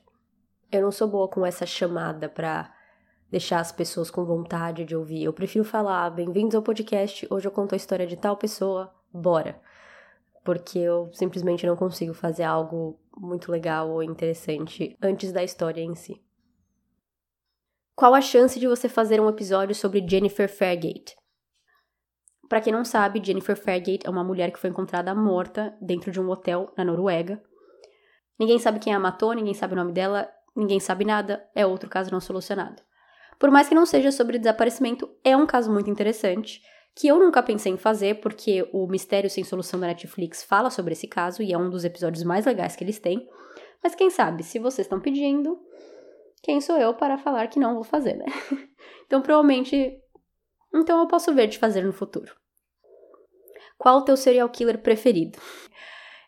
Speaker 1: Eu não sou boa com essa chamada para deixar as pessoas com vontade de ouvir. Eu prefiro falar: bem-vindos ao podcast, hoje eu conto a história de tal pessoa, bora. Porque eu simplesmente não consigo fazer algo muito legal ou interessante antes da história em si. Qual a chance de você fazer um episódio sobre Jennifer Fairgate? Para quem não sabe, Jennifer Fairgate é uma mulher que foi encontrada morta dentro de um hotel na Noruega. Ninguém sabe quem a matou, ninguém sabe o nome dela, ninguém sabe nada, é outro caso não solucionado. Por mais que não seja sobre desaparecimento, é um caso muito interessante, que eu nunca pensei em fazer, porque o Mistério Sem Solução da Netflix fala sobre esse caso e é um dos episódios mais legais que eles têm. Mas quem sabe, se vocês estão pedindo, quem sou eu para falar que não vou fazer, né? então, provavelmente. Então, eu posso ver de fazer no futuro. Qual o teu serial killer preferido?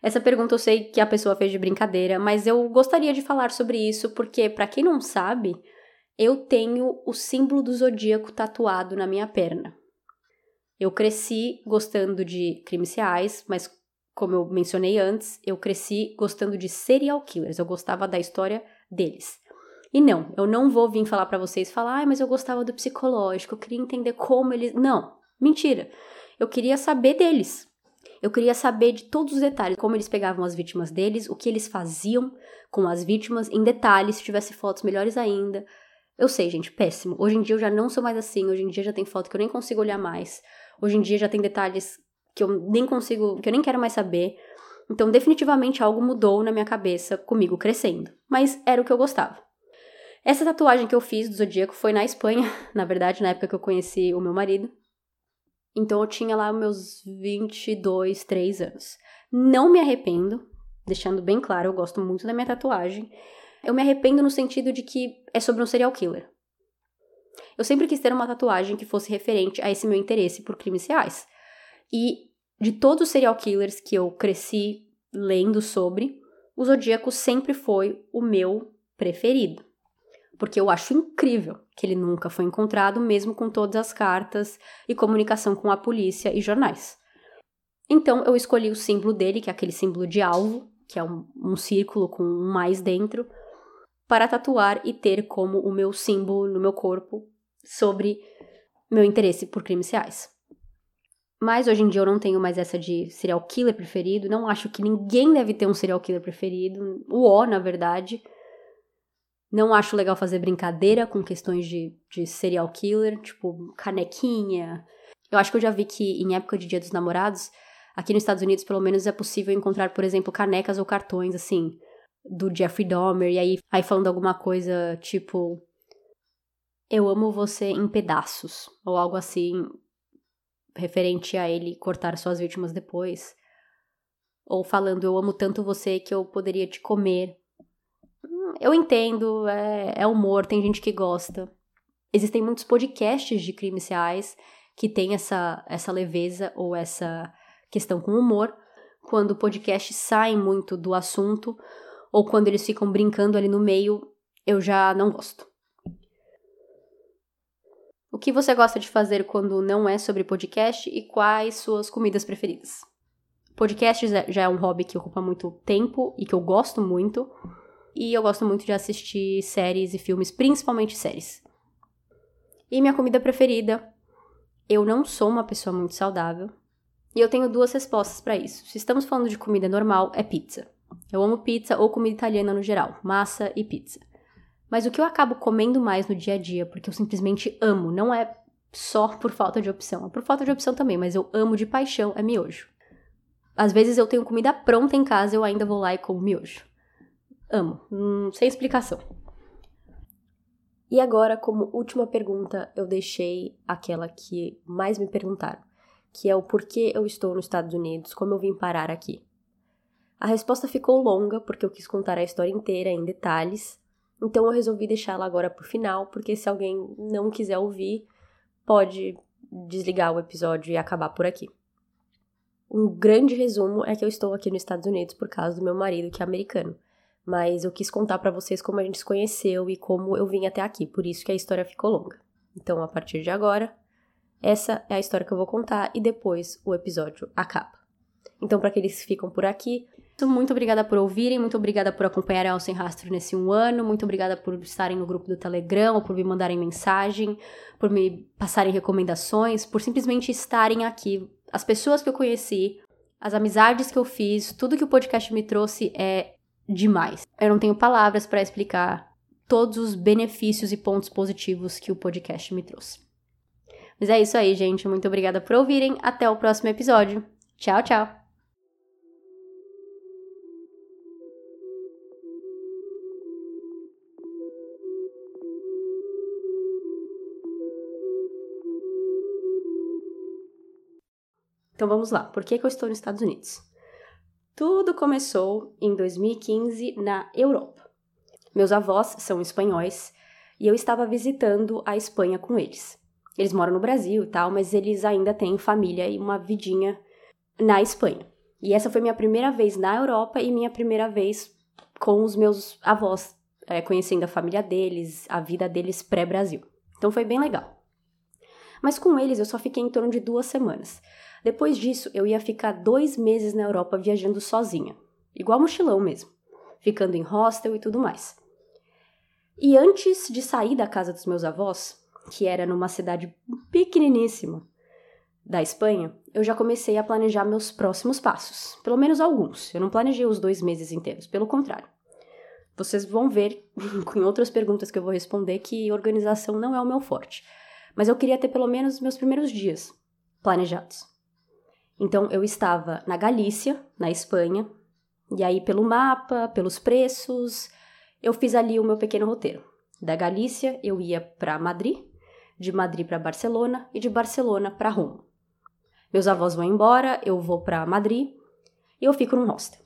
Speaker 1: Essa pergunta eu sei que a pessoa fez de brincadeira, mas eu gostaria de falar sobre isso porque, para quem não sabe, eu tenho o símbolo do zodíaco tatuado na minha perna. Eu cresci gostando de crimes reais, mas como eu mencionei antes, eu cresci gostando de serial killers. Eu gostava da história deles. E não, eu não vou vir falar para vocês falar, ah, mas eu gostava do psicológico, eu queria entender como eles. Não, mentira. Eu queria saber deles. Eu queria saber de todos os detalhes, como eles pegavam as vítimas deles, o que eles faziam com as vítimas, em detalhes, se tivesse fotos melhores ainda. Eu sei, gente, péssimo. Hoje em dia eu já não sou mais assim, hoje em dia já tem foto que eu nem consigo olhar mais. Hoje em dia já tem detalhes que eu nem consigo, que eu nem quero mais saber. Então, definitivamente algo mudou na minha cabeça comigo crescendo, mas era o que eu gostava. Essa tatuagem que eu fiz do zodíaco foi na Espanha, na verdade, na época que eu conheci o meu marido. Então eu tinha lá meus 22, 3 anos. Não me arrependo, deixando bem claro, eu gosto muito da minha tatuagem. Eu me arrependo no sentido de que é sobre um serial killer. Eu sempre quis ter uma tatuagem que fosse referente a esse meu interesse por crimes reais. E de todos os serial killers que eu cresci lendo sobre, o Zodíaco sempre foi o meu preferido. Porque eu acho incrível que ele nunca foi encontrado, mesmo com todas as cartas e comunicação com a polícia e jornais. Então eu escolhi o símbolo dele, que é aquele símbolo de alvo, que é um, um círculo com um mais dentro, para tatuar e ter como o meu símbolo no meu corpo sobre meu interesse por crimes reais. Mas hoje em dia eu não tenho mais essa de serial killer preferido, não acho que ninguém deve ter um serial killer preferido, o O, na verdade. Não acho legal fazer brincadeira com questões de, de serial killer, tipo canequinha. Eu acho que eu já vi que em época de Dia dos Namorados, aqui nos Estados Unidos pelo menos é possível encontrar, por exemplo, canecas ou cartões assim, do Jeffrey Dahmer, e aí, aí falando alguma coisa tipo eu amo você em pedaços, ou algo assim, referente a ele cortar suas vítimas depois. Ou falando, eu amo tanto você que eu poderia te comer. Eu entendo, é, é humor, tem gente que gosta. Existem muitos podcasts de crimes reais que têm essa, essa leveza ou essa questão com humor. Quando podcasts saem muito do assunto, ou quando eles ficam brincando ali no meio, eu já não gosto. O que você gosta de fazer quando não é sobre podcast e quais suas comidas preferidas? Podcast já é um hobby que ocupa muito tempo e que eu gosto muito. E eu gosto muito de assistir séries e filmes, principalmente séries. E minha comida preferida? Eu não sou uma pessoa muito saudável. E eu tenho duas respostas para isso. Se estamos falando de comida normal, é pizza. Eu amo pizza ou comida italiana no geral, massa e pizza. Mas o que eu acabo comendo mais no dia a dia, porque eu simplesmente amo, não é só por falta de opção, é por falta de opção também, mas eu amo de paixão, é miojo. Às vezes eu tenho comida pronta em casa, eu ainda vou lá e como miojo. Amo, hum, sem explicação. E agora, como última pergunta, eu deixei aquela que mais me perguntaram, que é o porquê eu estou nos Estados Unidos, como eu vim parar aqui. A resposta ficou longa porque eu quis contar a história inteira em detalhes, então eu resolvi deixá-la agora por final, porque se alguém não quiser ouvir, pode desligar o episódio e acabar por aqui. Um grande resumo é que eu estou aqui nos Estados Unidos por causa do meu marido, que é americano. Mas eu quis contar para vocês como a gente se conheceu e como eu vim até aqui, por isso que a história ficou longa. Então, a partir de agora, essa é a história que eu vou contar e depois o episódio acaba. Então, para aqueles que ficam por aqui, muito obrigada por ouvirem, muito obrigada por acompanharem ao Sem Rastro nesse um ano, muito obrigada por estarem no grupo do Telegram, por me mandarem mensagem, por me passarem recomendações, por simplesmente estarem aqui. As pessoas que eu conheci, as amizades que eu fiz, tudo que o podcast me trouxe é demais. Eu não tenho palavras para explicar todos os benefícios e pontos positivos que o podcast me trouxe. Mas é isso aí, gente. Muito obrigada por ouvirem. Até o próximo episódio. Tchau, tchau. Então vamos lá, por que, que eu estou nos Estados Unidos? Tudo começou em 2015 na Europa. Meus avós são espanhóis e eu estava visitando a Espanha com eles. Eles moram no Brasil e tal, mas eles ainda têm família e uma vidinha na Espanha. E essa foi minha primeira vez na Europa e minha primeira vez com os meus avós, é, conhecendo a família deles, a vida deles pré-Brasil. Então foi bem legal. Mas com eles eu só fiquei em torno de duas semanas. Depois disso, eu ia ficar dois meses na Europa viajando sozinha, igual mochilão mesmo, ficando em hostel e tudo mais. E antes de sair da casa dos meus avós, que era numa cidade pequeniníssima da Espanha, eu já comecei a planejar meus próximos passos. Pelo menos alguns. Eu não planejei os dois meses inteiros, pelo contrário. Vocês vão ver com outras perguntas que eu vou responder que organização não é o meu forte. Mas eu queria ter pelo menos meus primeiros dias planejados. Então eu estava na Galícia, na Espanha, e aí pelo mapa, pelos preços, eu fiz ali o meu pequeno roteiro. Da Galícia eu ia para Madrid, de Madrid para Barcelona e de Barcelona para Roma. Meus avós vão embora, eu vou para Madrid e eu fico num hostel.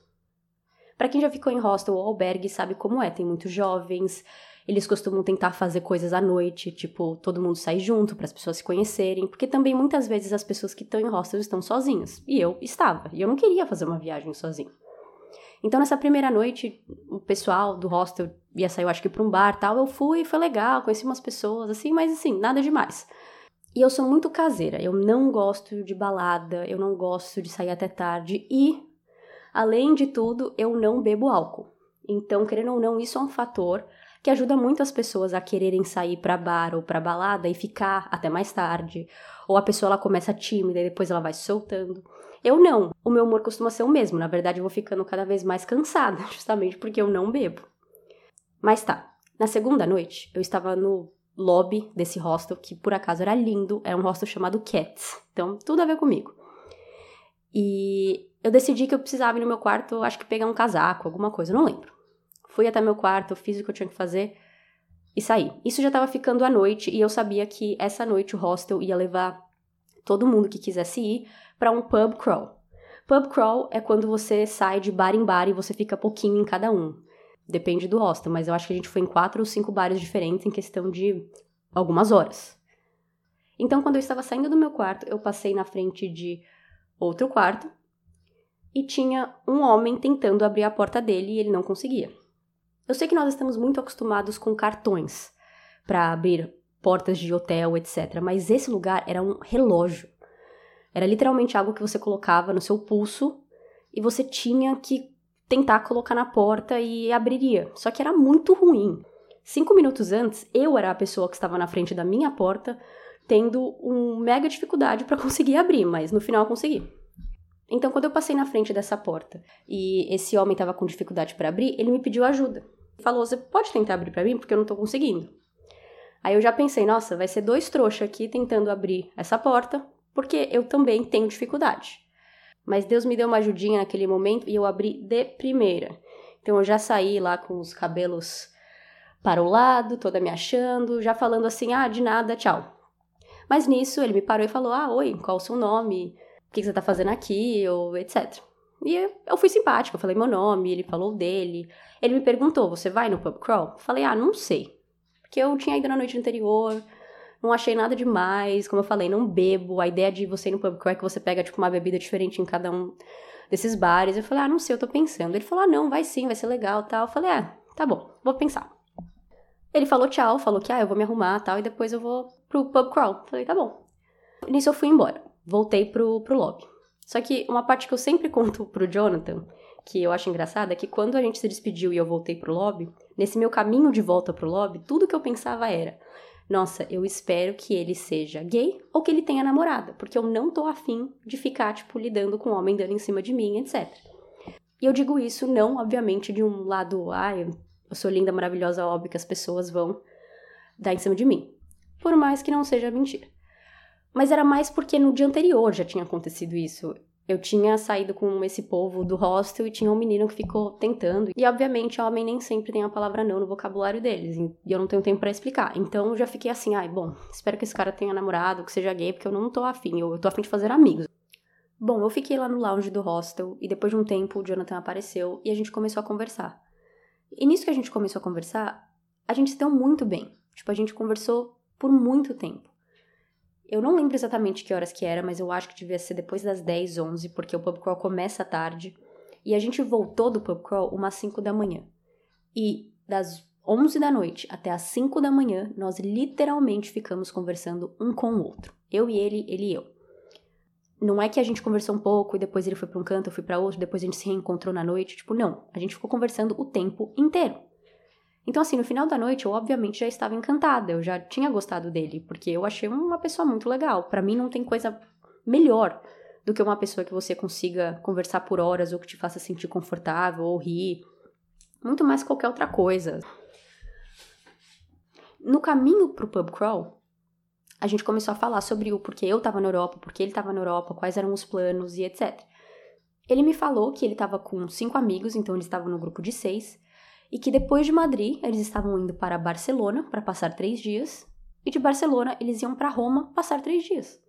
Speaker 1: Para quem já ficou em hostel ou albergue sabe como é, tem muitos jovens, eles costumam tentar fazer coisas à noite, tipo, todo mundo sai junto para as pessoas se conhecerem, porque também muitas vezes as pessoas que estão em hostel estão sozinhas, e eu estava, e eu não queria fazer uma viagem sozinha. Então, nessa primeira noite, o pessoal do hostel ia sair, eu acho que para um bar tal. Eu fui, foi legal, conheci umas pessoas, assim, mas assim, nada demais. E eu sou muito caseira, eu não gosto de balada, eu não gosto de sair até tarde e, além de tudo, eu não bebo álcool. Então, querendo ou não, isso é um fator que ajuda muito as pessoas a quererem sair para bar ou para balada e ficar até mais tarde. Ou a pessoa ela começa tímida e depois ela vai se soltando. Eu não. O meu humor costuma ser o mesmo. Na verdade, eu vou ficando cada vez mais cansada, justamente porque eu não bebo. Mas tá. Na segunda noite, eu estava no lobby desse hostel, que por acaso era lindo, era um hostel chamado Cats. Então, tudo a ver comigo. E eu decidi que eu precisava ir no meu quarto, acho que pegar um casaco, alguma coisa, não lembro. Fui até meu quarto, fiz o que eu tinha que fazer e saí. Isso já estava ficando à noite e eu sabia que essa noite o hostel ia levar todo mundo que quisesse ir para um pub crawl. Pub crawl é quando você sai de bar em bar e você fica pouquinho em cada um. Depende do hostel, mas eu acho que a gente foi em quatro ou cinco bares diferentes em questão de algumas horas. Então, quando eu estava saindo do meu quarto, eu passei na frente de outro quarto e tinha um homem tentando abrir a porta dele e ele não conseguia. Eu sei que nós estamos muito acostumados com cartões para abrir portas de hotel, etc. Mas esse lugar era um relógio. Era literalmente algo que você colocava no seu pulso e você tinha que tentar colocar na porta e abriria. Só que era muito ruim. Cinco minutos antes, eu era a pessoa que estava na frente da minha porta, tendo uma mega dificuldade para conseguir abrir, mas no final eu consegui. Então, quando eu passei na frente dessa porta e esse homem estava com dificuldade para abrir, ele me pediu ajuda. Falou: Você pode tentar abrir para mim? Porque eu não estou conseguindo. Aí eu já pensei: Nossa, vai ser dois trouxas aqui tentando abrir essa porta porque eu também tenho dificuldade. Mas Deus me deu uma ajudinha naquele momento e eu abri de primeira. Então eu já saí lá com os cabelos para o lado, toda me achando, já falando assim: ah, de nada, tchau. Mas nisso ele me parou e falou: ah, oi, qual o seu nome? O que você tá fazendo aqui? Ou etc. E eu fui simpática, eu falei meu nome, ele falou dele. Ele me perguntou: você vai no pub crawl? Eu falei: ah, não sei. Porque eu tinha ido na noite anterior, não achei nada demais, como eu falei, não bebo. A ideia de você ir no pub crawl é que você pega, tipo, uma bebida diferente em cada um desses bares. Eu falei, ah, não sei, eu tô pensando. Ele falou, ah, não, vai sim, vai ser legal tal. Eu falei, ah, tá bom, vou pensar. Ele falou tchau, falou que, ah, eu vou me arrumar tal, e depois eu vou pro pub crawl. Falei, tá bom. Nisso eu fui embora. Voltei pro, pro lobby. Só que uma parte que eu sempre conto pro Jonathan, que eu acho engraçada, é que quando a gente se despediu e eu voltei pro lobby, nesse meu caminho de volta pro lobby, tudo que eu pensava era: nossa, eu espero que ele seja gay ou que ele tenha namorada, porque eu não tô afim de ficar, tipo, lidando com um homem dando em cima de mim, etc. E eu digo isso não, obviamente, de um lado, ah, eu sou linda, maravilhosa, óbvio que as pessoas vão dar em cima de mim. Por mais que não seja mentira. Mas era mais porque no dia anterior já tinha acontecido isso eu tinha saído com esse povo do hostel e tinha um menino que ficou tentando. E obviamente, homem nem sempre tem a palavra não no vocabulário deles. E eu não tenho tempo para explicar. Então já fiquei assim, ai, bom, espero que esse cara tenha namorado, que seja gay, porque eu não tô afim. Eu tô afim de fazer amigos. Bom, eu fiquei lá no lounge do hostel e depois de um tempo o Jonathan apareceu e a gente começou a conversar. E nisso que a gente começou a conversar, a gente se deu muito bem. Tipo, a gente conversou por muito tempo. Eu não lembro exatamente que horas que era, mas eu acho que devia ser depois das 10, 11, porque o pub crawl começa tarde. E a gente voltou do pub crawl umas 5 da manhã. E das 11 da noite até as 5 da manhã, nós literalmente ficamos conversando um com o outro. Eu e ele, ele e eu. Não é que a gente conversou um pouco e depois ele foi para um canto, eu fui para outro, depois a gente se reencontrou na noite, tipo, não. A gente ficou conversando o tempo inteiro. Então, assim, no final da noite, eu obviamente já estava encantada, eu já tinha gostado dele, porque eu achei uma pessoa muito legal. Para mim, não tem coisa melhor do que uma pessoa que você consiga conversar por horas ou que te faça sentir confortável ou rir. Muito mais que qualquer outra coisa. No caminho pro pub crawl, a gente começou a falar sobre o porquê eu estava na Europa, porquê ele estava na Europa, quais eram os planos e etc. Ele me falou que ele estava com cinco amigos, então eles estavam no grupo de seis, e que depois de Madrid eles estavam indo para Barcelona para passar três dias, e de Barcelona eles iam para Roma passar três dias.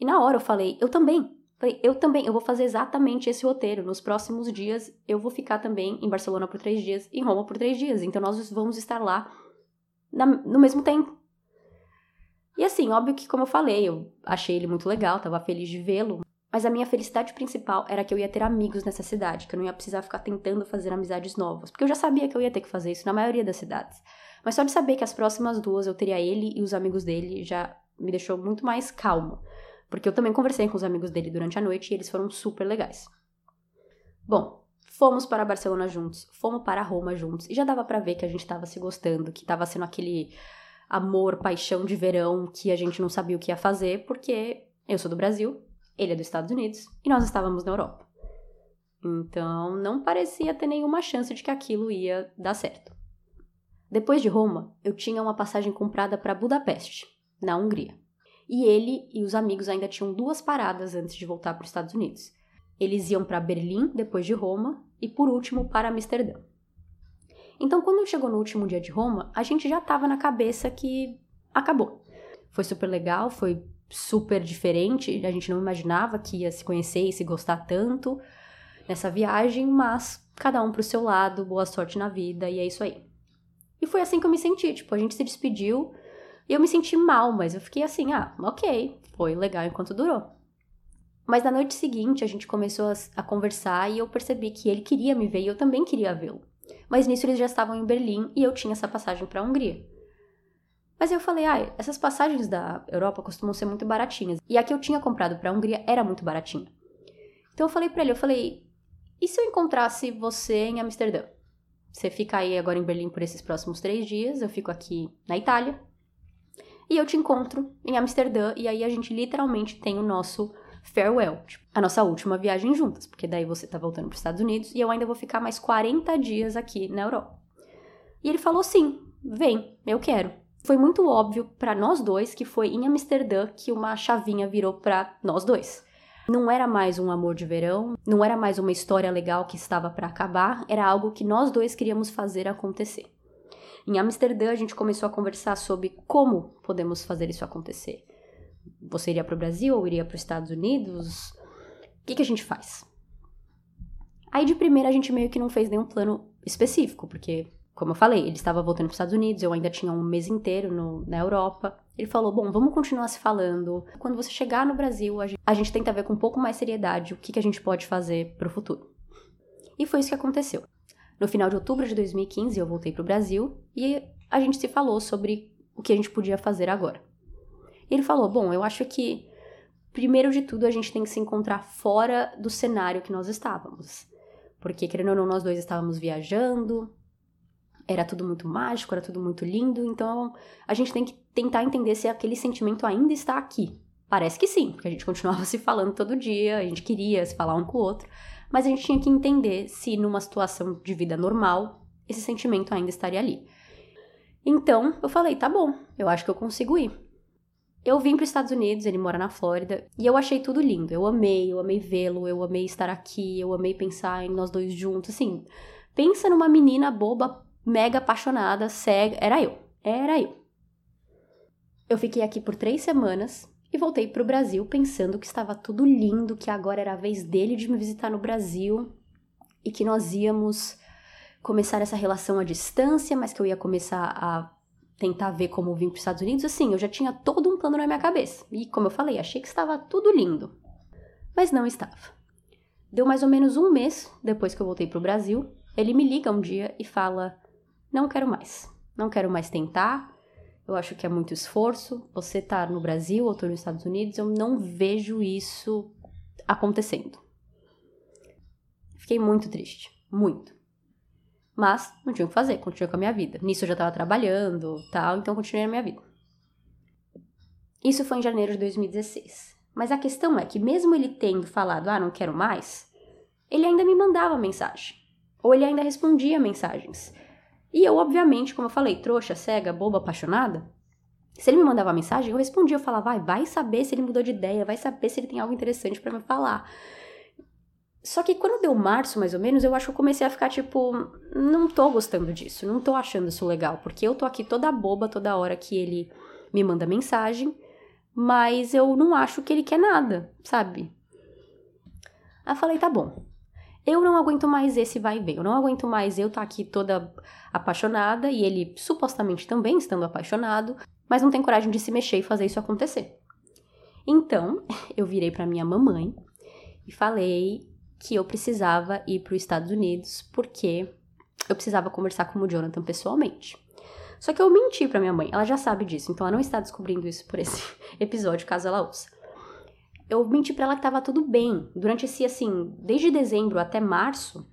Speaker 1: E na hora eu falei, eu também. Falei, eu também, eu vou fazer exatamente esse roteiro. Nos próximos dias eu vou ficar também em Barcelona por três dias, em Roma por três dias. Então nós vamos estar lá na, no mesmo tempo. E assim, óbvio que, como eu falei, eu achei ele muito legal, tava feliz de vê-lo. Mas a minha felicidade principal era que eu ia ter amigos nessa cidade, que eu não ia precisar ficar tentando fazer amizades novas. Porque eu já sabia que eu ia ter que fazer isso na maioria das cidades. Mas só de saber que as próximas duas eu teria ele e os amigos dele já me deixou muito mais calmo. Porque eu também conversei com os amigos dele durante a noite e eles foram super legais. Bom, fomos para Barcelona juntos, fomos para Roma juntos e já dava para ver que a gente estava se gostando, que estava sendo aquele amor, paixão de verão que a gente não sabia o que ia fazer, porque eu sou do Brasil, ele é dos Estados Unidos e nós estávamos na Europa. Então, não parecia ter nenhuma chance de que aquilo ia dar certo. Depois de Roma, eu tinha uma passagem comprada para Budapeste, na Hungria. E ele e os amigos ainda tinham duas paradas antes de voltar para os Estados Unidos. Eles iam para Berlim, depois de Roma, e por último para Amsterdã. Então, quando chegou no último dia de Roma, a gente já estava na cabeça que acabou. Foi super legal, foi super diferente, a gente não imaginava que ia se conhecer e se gostar tanto nessa viagem, mas cada um pro seu lado, boa sorte na vida e é isso aí. E foi assim que eu me senti, tipo, a gente se despediu e eu me senti mal, mas eu fiquei assim, ah, ok, foi legal enquanto durou. Mas na noite seguinte a gente começou a, a conversar e eu percebi que ele queria me ver e eu também queria vê-lo. Mas nisso eles já estavam em Berlim e eu tinha essa passagem para a Hungria. Mas eu falei, ah, essas passagens da Europa costumam ser muito baratinhas. E a que eu tinha comprado para a Hungria era muito baratinha. Então eu falei para ele, eu falei, e se eu encontrasse você em Amsterdã? Você fica aí agora em Berlim por esses próximos três dias, eu fico aqui na Itália. E eu te encontro em Amsterdã, e aí a gente literalmente tem o nosso farewell, tipo, a nossa última viagem juntas, porque daí você tá voltando para os Estados Unidos e eu ainda vou ficar mais 40 dias aqui na Europa. E ele falou sim, vem, eu quero. Foi muito óbvio para nós dois que foi em Amsterdã que uma chavinha virou para nós dois. Não era mais um amor de verão, não era mais uma história legal que estava para acabar, era algo que nós dois queríamos fazer acontecer. Em Amsterdã, a gente começou a conversar sobre como podemos fazer isso acontecer você iria para o Brasil ou iria para os Estados Unidos? O que, que a gente faz? Aí de primeira a gente meio que não fez nenhum plano específico, porque, como eu falei, ele estava voltando para os Estados Unidos, eu ainda tinha um mês inteiro no, na Europa. Ele falou: bom, vamos continuar se falando. Quando você chegar no Brasil, a gente, a gente tenta ver com um pouco mais seriedade o que, que a gente pode fazer para o futuro. E foi isso que aconteceu. No final de outubro de 2015, eu voltei para o Brasil e a gente se falou sobre o que a gente podia fazer agora. Ele falou: Bom, eu acho que, primeiro de tudo, a gente tem que se encontrar fora do cenário que nós estávamos. Porque, querendo ou não, nós dois estávamos viajando, era tudo muito mágico, era tudo muito lindo, então a gente tem que tentar entender se aquele sentimento ainda está aqui. Parece que sim, porque a gente continuava se falando todo dia, a gente queria se falar um com o outro, mas a gente tinha que entender se numa situação de vida normal esse sentimento ainda estaria ali. Então eu falei: tá bom, eu acho que eu consigo ir. Eu vim para os Estados Unidos, ele mora na Flórida, e eu achei tudo lindo. Eu amei, eu amei vê-lo, eu amei estar aqui, eu amei pensar em nós dois juntos. Assim, pensa numa menina boba, mega apaixonada, cega. Era eu. Era eu. Eu fiquei aqui por três semanas e voltei para o Brasil pensando que estava tudo lindo, que agora era a vez dele de me visitar no Brasil e que nós íamos começar essa relação à distância, mas que eu ia começar a tentar ver como vim para os Estados Unidos, assim, eu já tinha todo um plano na minha cabeça. E, como eu falei, achei que estava tudo lindo. Mas não estava. Deu mais ou menos um mês depois que eu voltei para o Brasil, ele me liga um dia e fala: Não quero mais. Não quero mais tentar. Eu acho que é muito esforço. Você tá no Brasil ou tô nos Estados Unidos, eu não vejo isso acontecendo. Fiquei muito triste. Muito. Mas não tinha o que fazer, continuei com a minha vida. Nisso eu já estava trabalhando, tal, então continuei a minha vida. Isso foi em janeiro de 2016. Mas a questão é que mesmo ele tendo falado, ah, não quero mais, ele ainda me mandava mensagem. Ou ele ainda respondia mensagens. E eu, obviamente, como eu falei, trouxa, cega, boba, apaixonada, Se ele me mandava mensagem, eu respondia, eu falava, vai, vai saber se ele mudou de ideia, vai saber se ele tem algo interessante para me falar. Só que quando deu março, mais ou menos, eu acho que eu comecei a ficar tipo, não tô gostando disso, não tô achando isso legal, porque eu tô aqui toda boba toda hora que ele me manda mensagem, mas eu não acho que ele quer nada, sabe? Aí falei, tá bom. Eu não aguento mais esse vai e vem. Eu não aguento mais eu estar tá aqui toda apaixonada e ele supostamente também estando apaixonado, mas não tem coragem de se mexer e fazer isso acontecer. Então, eu virei para minha mamãe e falei que eu precisava ir para os Estados Unidos porque eu precisava conversar com o Jonathan pessoalmente. Só que eu menti para minha mãe, ela já sabe disso, então ela não está descobrindo isso por esse episódio, caso ela ouça. Eu menti para ela que tava tudo bem. Durante esse, assim, desde dezembro até março,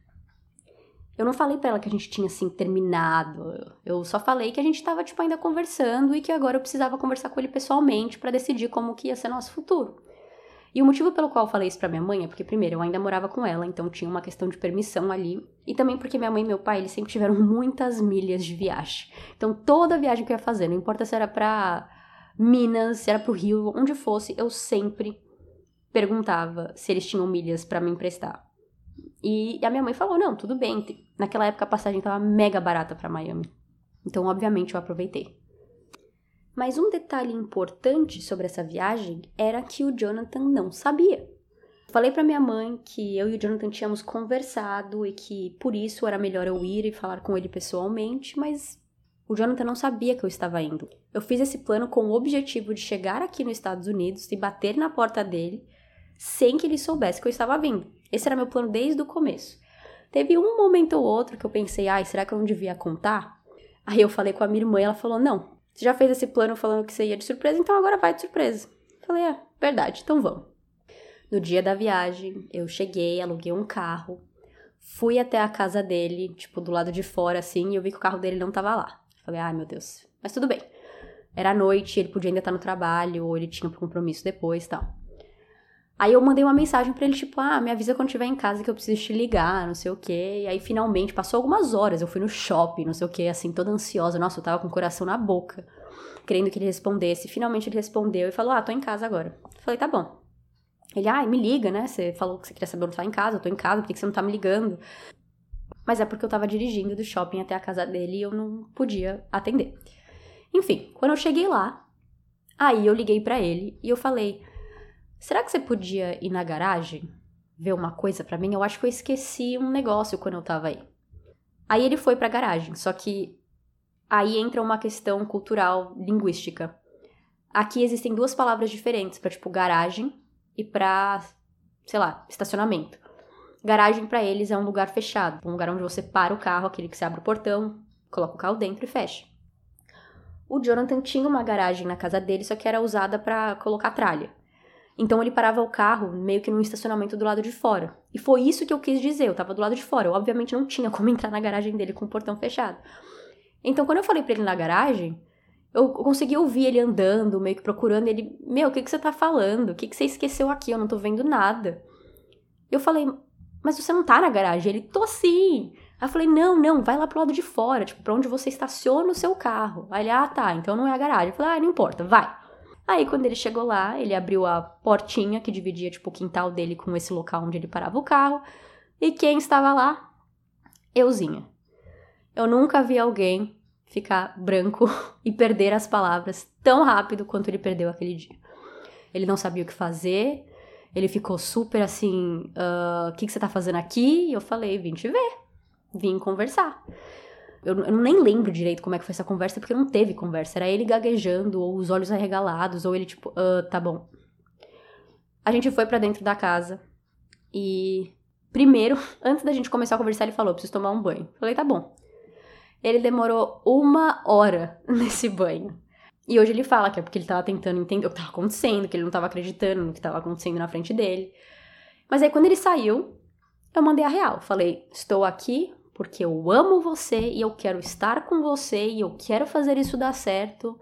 Speaker 1: eu não falei para ela que a gente tinha, assim, terminado. Eu só falei que a gente tava, tipo, ainda conversando e que agora eu precisava conversar com ele pessoalmente para decidir como que ia ser nosso futuro. E o motivo pelo qual eu falei isso pra minha mãe é porque, primeiro, eu ainda morava com ela, então tinha uma questão de permissão ali. E também porque minha mãe e meu pai, eles sempre tiveram muitas milhas de viagem. Então, toda viagem que eu ia fazer, não importa se era pra Minas, se era pro Rio, onde fosse, eu sempre perguntava se eles tinham milhas para me emprestar. E a minha mãe falou: não, tudo bem. Naquela época a passagem tava mega barata para Miami. Então, obviamente, eu aproveitei. Mas um detalhe importante sobre essa viagem era que o Jonathan não sabia. Falei para minha mãe que eu e o Jonathan tínhamos conversado e que por isso era melhor eu ir e falar com ele pessoalmente, mas o Jonathan não sabia que eu estava indo. Eu fiz esse plano com o objetivo de chegar aqui nos Estados Unidos e bater na porta dele sem que ele soubesse que eu estava vindo. Esse era meu plano desde o começo. Teve um momento ou outro que eu pensei, ai, será que eu não devia contar? Aí eu falei com a minha irmã e ela falou, não, você já fez esse plano falando que você ia de surpresa, então agora vai de surpresa. Falei, é, verdade, então vamos. No dia da viagem, eu cheguei, aluguei um carro, fui até a casa dele, tipo, do lado de fora, assim, e eu vi que o carro dele não tava lá. Falei, ai meu Deus, mas tudo bem. Era noite, ele podia ainda estar no trabalho, ou ele tinha um compromisso depois e tal. Aí eu mandei uma mensagem para ele, tipo, ah, me avisa quando estiver em casa que eu preciso te ligar, não sei o quê. E aí, finalmente, passou algumas horas, eu fui no shopping, não sei o quê, assim, toda ansiosa. Nossa, eu tava com o coração na boca, querendo que ele respondesse. Finalmente ele respondeu e falou, ah, tô em casa agora. Eu falei, tá bom. Ele, ah, me liga, né? Você falou que você queria saber onde tá em casa, eu tô em casa, por que você não tá me ligando? Mas é porque eu tava dirigindo do shopping até a casa dele e eu não podia atender. Enfim, quando eu cheguei lá, aí eu liguei para ele e eu falei Será que você podia ir na garagem ver uma coisa para mim? Eu acho que eu esqueci um negócio quando eu tava aí. Aí ele foi pra garagem, só que aí entra uma questão cultural linguística. Aqui existem duas palavras diferentes para tipo garagem e para, sei lá, estacionamento. Garagem para eles é um lugar fechado, um lugar onde você para o carro, aquele que você abre o portão, coloca o carro dentro e fecha. O Jonathan tinha uma garagem na casa dele, só que era usada para colocar tralha. Então ele parava o carro meio que num estacionamento do lado de fora. E foi isso que eu quis dizer, eu tava do lado de fora. Eu obviamente não tinha como entrar na garagem dele com o portão fechado. Então quando eu falei para ele na garagem, eu consegui ouvir ele andando, meio que procurando ele, meu, o que que você tá falando? O que que você esqueceu aqui? Eu não tô vendo nada. Eu falei, mas você não tá na garagem? Ele, tô sim. Aí eu falei, não, não, vai lá pro lado de fora, tipo, pra onde você estaciona o seu carro. Aí ele, ah, tá, então não é a garagem. Eu falei, ah, não importa, vai. Aí, quando ele chegou lá, ele abriu a portinha que dividia, tipo, o quintal dele com esse local onde ele parava o carro. E quem estava lá? Euzinha. Eu nunca vi alguém ficar branco e perder as palavras tão rápido quanto ele perdeu aquele dia. Ele não sabia o que fazer, ele ficou super assim: ah, o uh, que, que você tá fazendo aqui? E eu falei: vim te ver, vim conversar. Eu, eu, nem lembro direito como é que foi essa conversa, porque não teve conversa. Era ele gaguejando, ou os olhos arregalados, ou ele tipo, uh, tá bom. A gente foi para dentro da casa e primeiro, antes da gente começar a conversar, ele falou: preciso tomar um banho. Falei, tá bom. Ele demorou uma hora nesse banho. E hoje ele fala que é porque ele tava tentando entender o que tava acontecendo, que ele não tava acreditando no que tava acontecendo na frente dele. Mas aí quando ele saiu, eu mandei a real. Falei: estou aqui porque eu amo você e eu quero estar com você e eu quero fazer isso dar certo.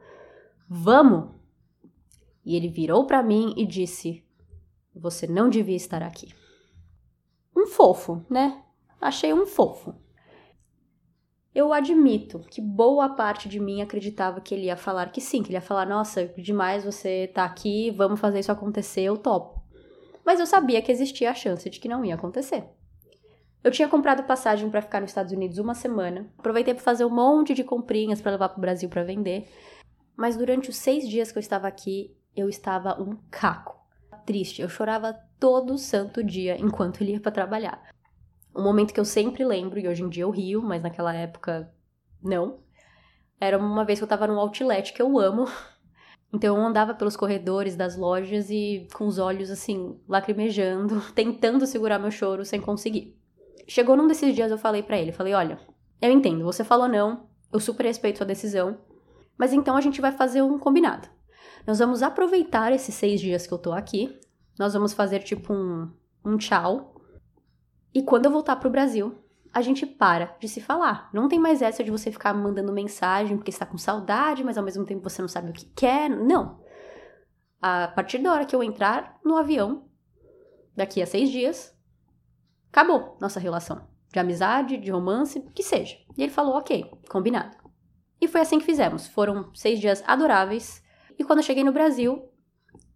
Speaker 1: Vamos! E ele virou para mim e disse: Você não devia estar aqui. Um fofo, né? Achei um fofo. Eu admito que boa parte de mim acreditava que ele ia falar que sim, que ele ia falar: nossa, demais você tá aqui, vamos fazer isso acontecer, eu topo. Mas eu sabia que existia a chance de que não ia acontecer. Eu tinha comprado passagem para ficar nos Estados Unidos uma semana, aproveitei para fazer um monte de comprinhas para levar para o Brasil para vender, mas durante os seis dias que eu estava aqui, eu estava um caco. Triste, eu chorava todo santo dia enquanto ele ia para trabalhar. Um momento que eu sempre lembro, e hoje em dia eu rio, mas naquela época não. Era uma vez que eu tava num outlet que eu amo. Então eu andava pelos corredores das lojas e com os olhos assim, lacrimejando, tentando segurar meu choro sem conseguir. Chegou num desses dias eu falei para ele, falei: "Olha, eu entendo, você falou não, eu super respeito sua decisão, mas então a gente vai fazer um combinado. Nós vamos aproveitar esses seis dias que eu tô aqui, nós vamos fazer tipo um, um tchau e quando eu voltar pro Brasil, a gente para de se falar. Não tem mais essa de você ficar mandando mensagem porque está com saudade, mas ao mesmo tempo você não sabe o que quer. Não. A partir da hora que eu entrar no avião, daqui a seis dias, acabou nossa relação. De amizade, de romance, que seja. E ele falou, ok, combinado. E foi assim que fizemos. Foram seis dias adoráveis. E quando eu cheguei no Brasil,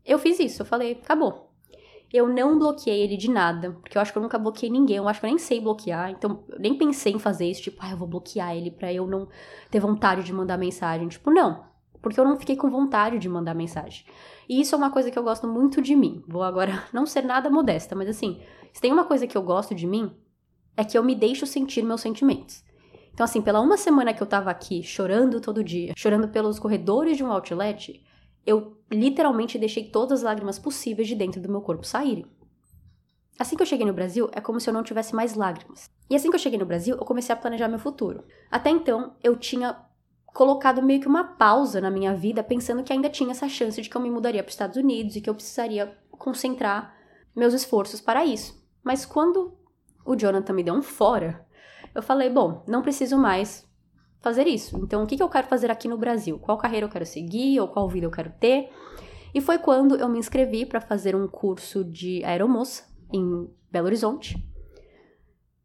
Speaker 1: eu fiz isso. Eu falei, acabou. Eu não bloqueei ele de nada, porque eu acho que eu nunca bloqueei ninguém, eu acho que eu nem sei bloquear, então eu nem pensei em fazer isso, tipo, ah, eu vou bloquear ele pra eu não ter vontade de mandar mensagem. Tipo, não, porque eu não fiquei com vontade de mandar mensagem. E isso é uma coisa que eu gosto muito de mim. Vou agora não ser nada modesta, mas assim, se tem uma coisa que eu gosto de mim, é que eu me deixo sentir meus sentimentos. Então, assim, pela uma semana que eu tava aqui chorando todo dia, chorando pelos corredores de um outlet, eu literalmente deixei todas as lágrimas possíveis de dentro do meu corpo saírem. Assim que eu cheguei no Brasil, é como se eu não tivesse mais lágrimas. E assim que eu cheguei no Brasil, eu comecei a planejar meu futuro. Até então, eu tinha colocado meio que uma pausa na minha vida, pensando que ainda tinha essa chance de que eu me mudaria para os Estados Unidos e que eu precisaria concentrar meus esforços para isso. Mas quando o Jonathan me deu um fora, eu falei: bom, não preciso mais fazer isso. Então, o que, que eu quero fazer aqui no Brasil? Qual carreira eu quero seguir ou qual vida eu quero ter? E foi quando eu me inscrevi para fazer um curso de aeromoça em Belo Horizonte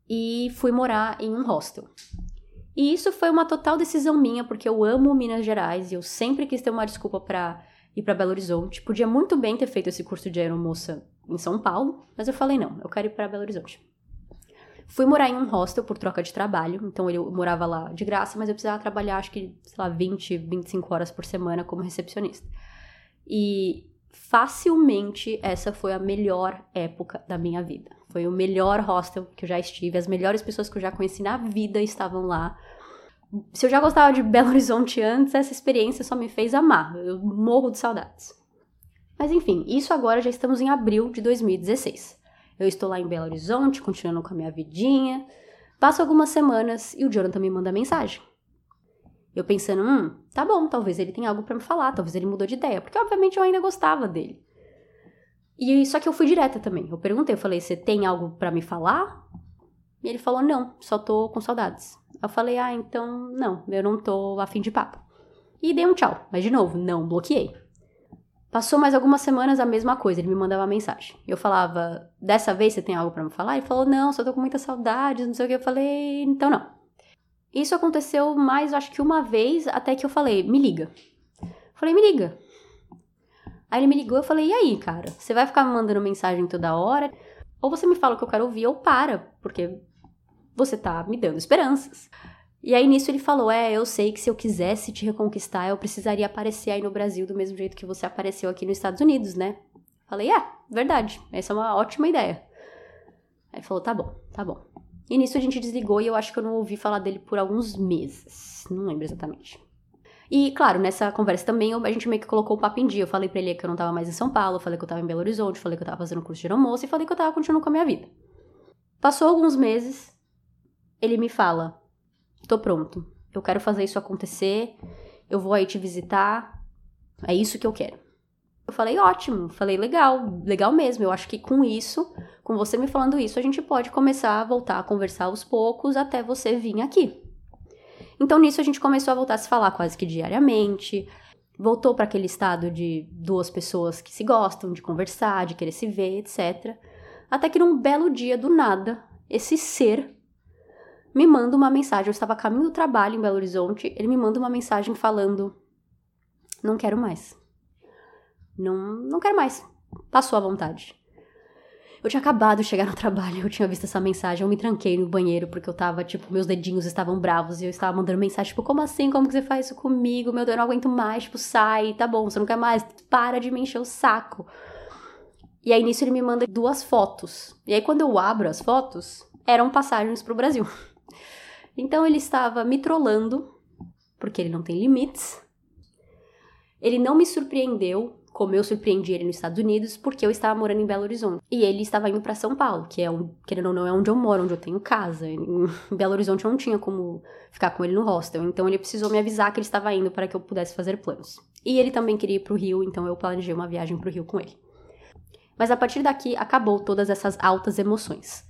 Speaker 1: e fui morar em um hostel. E isso foi uma total decisão minha, porque eu amo Minas Gerais e eu sempre quis ter uma desculpa para ir para Belo Horizonte. Podia muito bem ter feito esse curso de aeromoça em São Paulo, mas eu falei não, eu quero ir para Belo Horizonte. Fui morar em um hostel por troca de trabalho, então eu morava lá de graça, mas eu precisava trabalhar acho que, sei lá, 20, 25 horas por semana como recepcionista. E facilmente essa foi a melhor época da minha vida. Foi o melhor hostel que eu já estive, as melhores pessoas que eu já conheci na vida estavam lá. Se eu já gostava de Belo Horizonte antes, essa experiência só me fez amar. Eu morro de saudades. Mas enfim, isso agora já estamos em abril de 2016. Eu estou lá em Belo Horizonte, continuando com a minha vidinha. Passo algumas semanas e o Jonathan me manda mensagem. Eu pensando, hum, tá bom, talvez ele tenha algo para me falar, talvez ele mudou de ideia, porque obviamente eu ainda gostava dele. E só que eu fui direta também. Eu perguntei, eu falei, você tem algo para me falar? E ele falou, não, só tô com saudades. Eu falei, ah, então não, eu não tô afim de papo. E dei um tchau, mas de novo, não bloqueei. Passou mais algumas semanas a mesma coisa, ele me mandava mensagem. Eu falava, dessa vez você tem algo para me falar? Ele falou, não, só tô com muitas saudades, não sei o que. Eu falei, então não. Isso aconteceu mais, acho que uma vez, até que eu falei, me liga. falei, me liga. Aí ele me ligou, eu falei, e aí, cara? Você vai ficar me mandando mensagem toda hora? Ou você me fala o que eu quero ouvir, ou para, porque você tá me dando esperanças. E aí nisso ele falou: É, eu sei que se eu quisesse te reconquistar, eu precisaria aparecer aí no Brasil do mesmo jeito que você apareceu aqui nos Estados Unidos, né? Falei: É, verdade, essa é uma ótima ideia. Aí falou: Tá bom, tá bom. E nisso a gente desligou e eu acho que eu não ouvi falar dele por alguns meses. Não lembro exatamente. E, claro, nessa conversa também a gente meio que colocou o papo em dia. Eu falei pra ele que eu não tava mais em São Paulo, falei que eu tava em Belo Horizonte, falei que eu tava fazendo curso de aeromoça e falei que eu tava continuando com a minha vida. Passou alguns meses, ele me fala: tô pronto. Eu quero fazer isso acontecer. Eu vou aí te visitar. É isso que eu quero. Eu falei, ótimo. Falei, legal, legal mesmo. Eu acho que com isso, com você me falando isso, a gente pode começar a voltar a conversar aos poucos até você vir aqui. Então nisso a gente começou a voltar a se falar quase que diariamente. Voltou para aquele estado de duas pessoas que se gostam, de conversar, de querer se ver, etc. Até que num belo dia do nada, esse ser me manda uma mensagem. Eu estava a caminho do trabalho em Belo Horizonte. Ele me manda uma mensagem falando: Não quero mais. Não, não quero mais. Passou a vontade. Eu tinha acabado de chegar no trabalho, eu tinha visto essa mensagem, eu me tranquei no banheiro porque eu tava, tipo, meus dedinhos estavam bravos e eu estava mandando mensagem, tipo, como assim? Como que você faz isso comigo? Meu Deus, eu não aguento mais, tipo, sai, tá bom, você não quer mais, para de me encher o saco. E aí nisso ele me manda duas fotos. E aí quando eu abro as fotos, eram passagens pro Brasil. Então ele estava me trollando, porque ele não tem limites. Ele não me surpreendeu como eu surpreendi ele nos Estados Unidos, porque eu estava morando em Belo Horizonte. E ele estava indo para São Paulo, que é, um, querendo ou não, é onde eu moro, onde eu tenho casa. Em Belo Horizonte eu não tinha como ficar com ele no hostel, então ele precisou me avisar que ele estava indo para que eu pudesse fazer planos. E ele também queria ir para o Rio, então eu planejei uma viagem para o Rio com ele. Mas a partir daqui acabou todas essas altas emoções.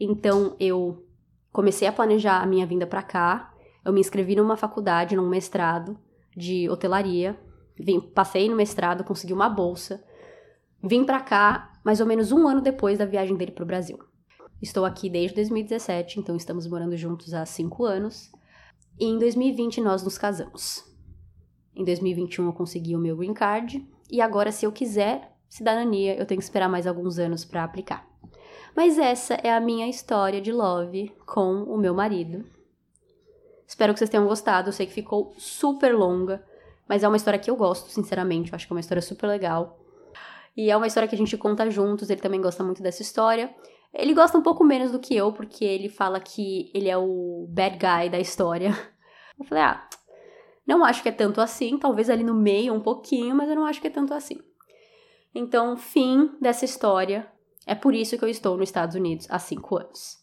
Speaker 1: Então eu comecei a planejar a minha vinda para cá. Eu me inscrevi numa faculdade, num mestrado de hotelaria Vim, passei no mestrado, consegui uma bolsa. Vim para cá mais ou menos um ano depois da viagem dele para o Brasil. Estou aqui desde 2017, então estamos morando juntos há cinco anos. E em 2020 nós nos casamos. Em 2021 eu consegui o meu green card e agora, se eu quiser cidadania, eu tenho que esperar mais alguns anos para aplicar. Mas essa é a minha história de love com o meu marido. Espero que vocês tenham gostado. Eu sei que ficou super longa, mas é uma história que eu gosto, sinceramente. Eu acho que é uma história super legal. E é uma história que a gente conta juntos, ele também gosta muito dessa história. Ele gosta um pouco menos do que eu, porque ele fala que ele é o bad guy da história. Eu falei, ah, não acho que é tanto assim, talvez ali no meio um pouquinho, mas eu não acho que é tanto assim. Então, fim dessa história. É por isso que eu estou nos Estados Unidos há cinco anos.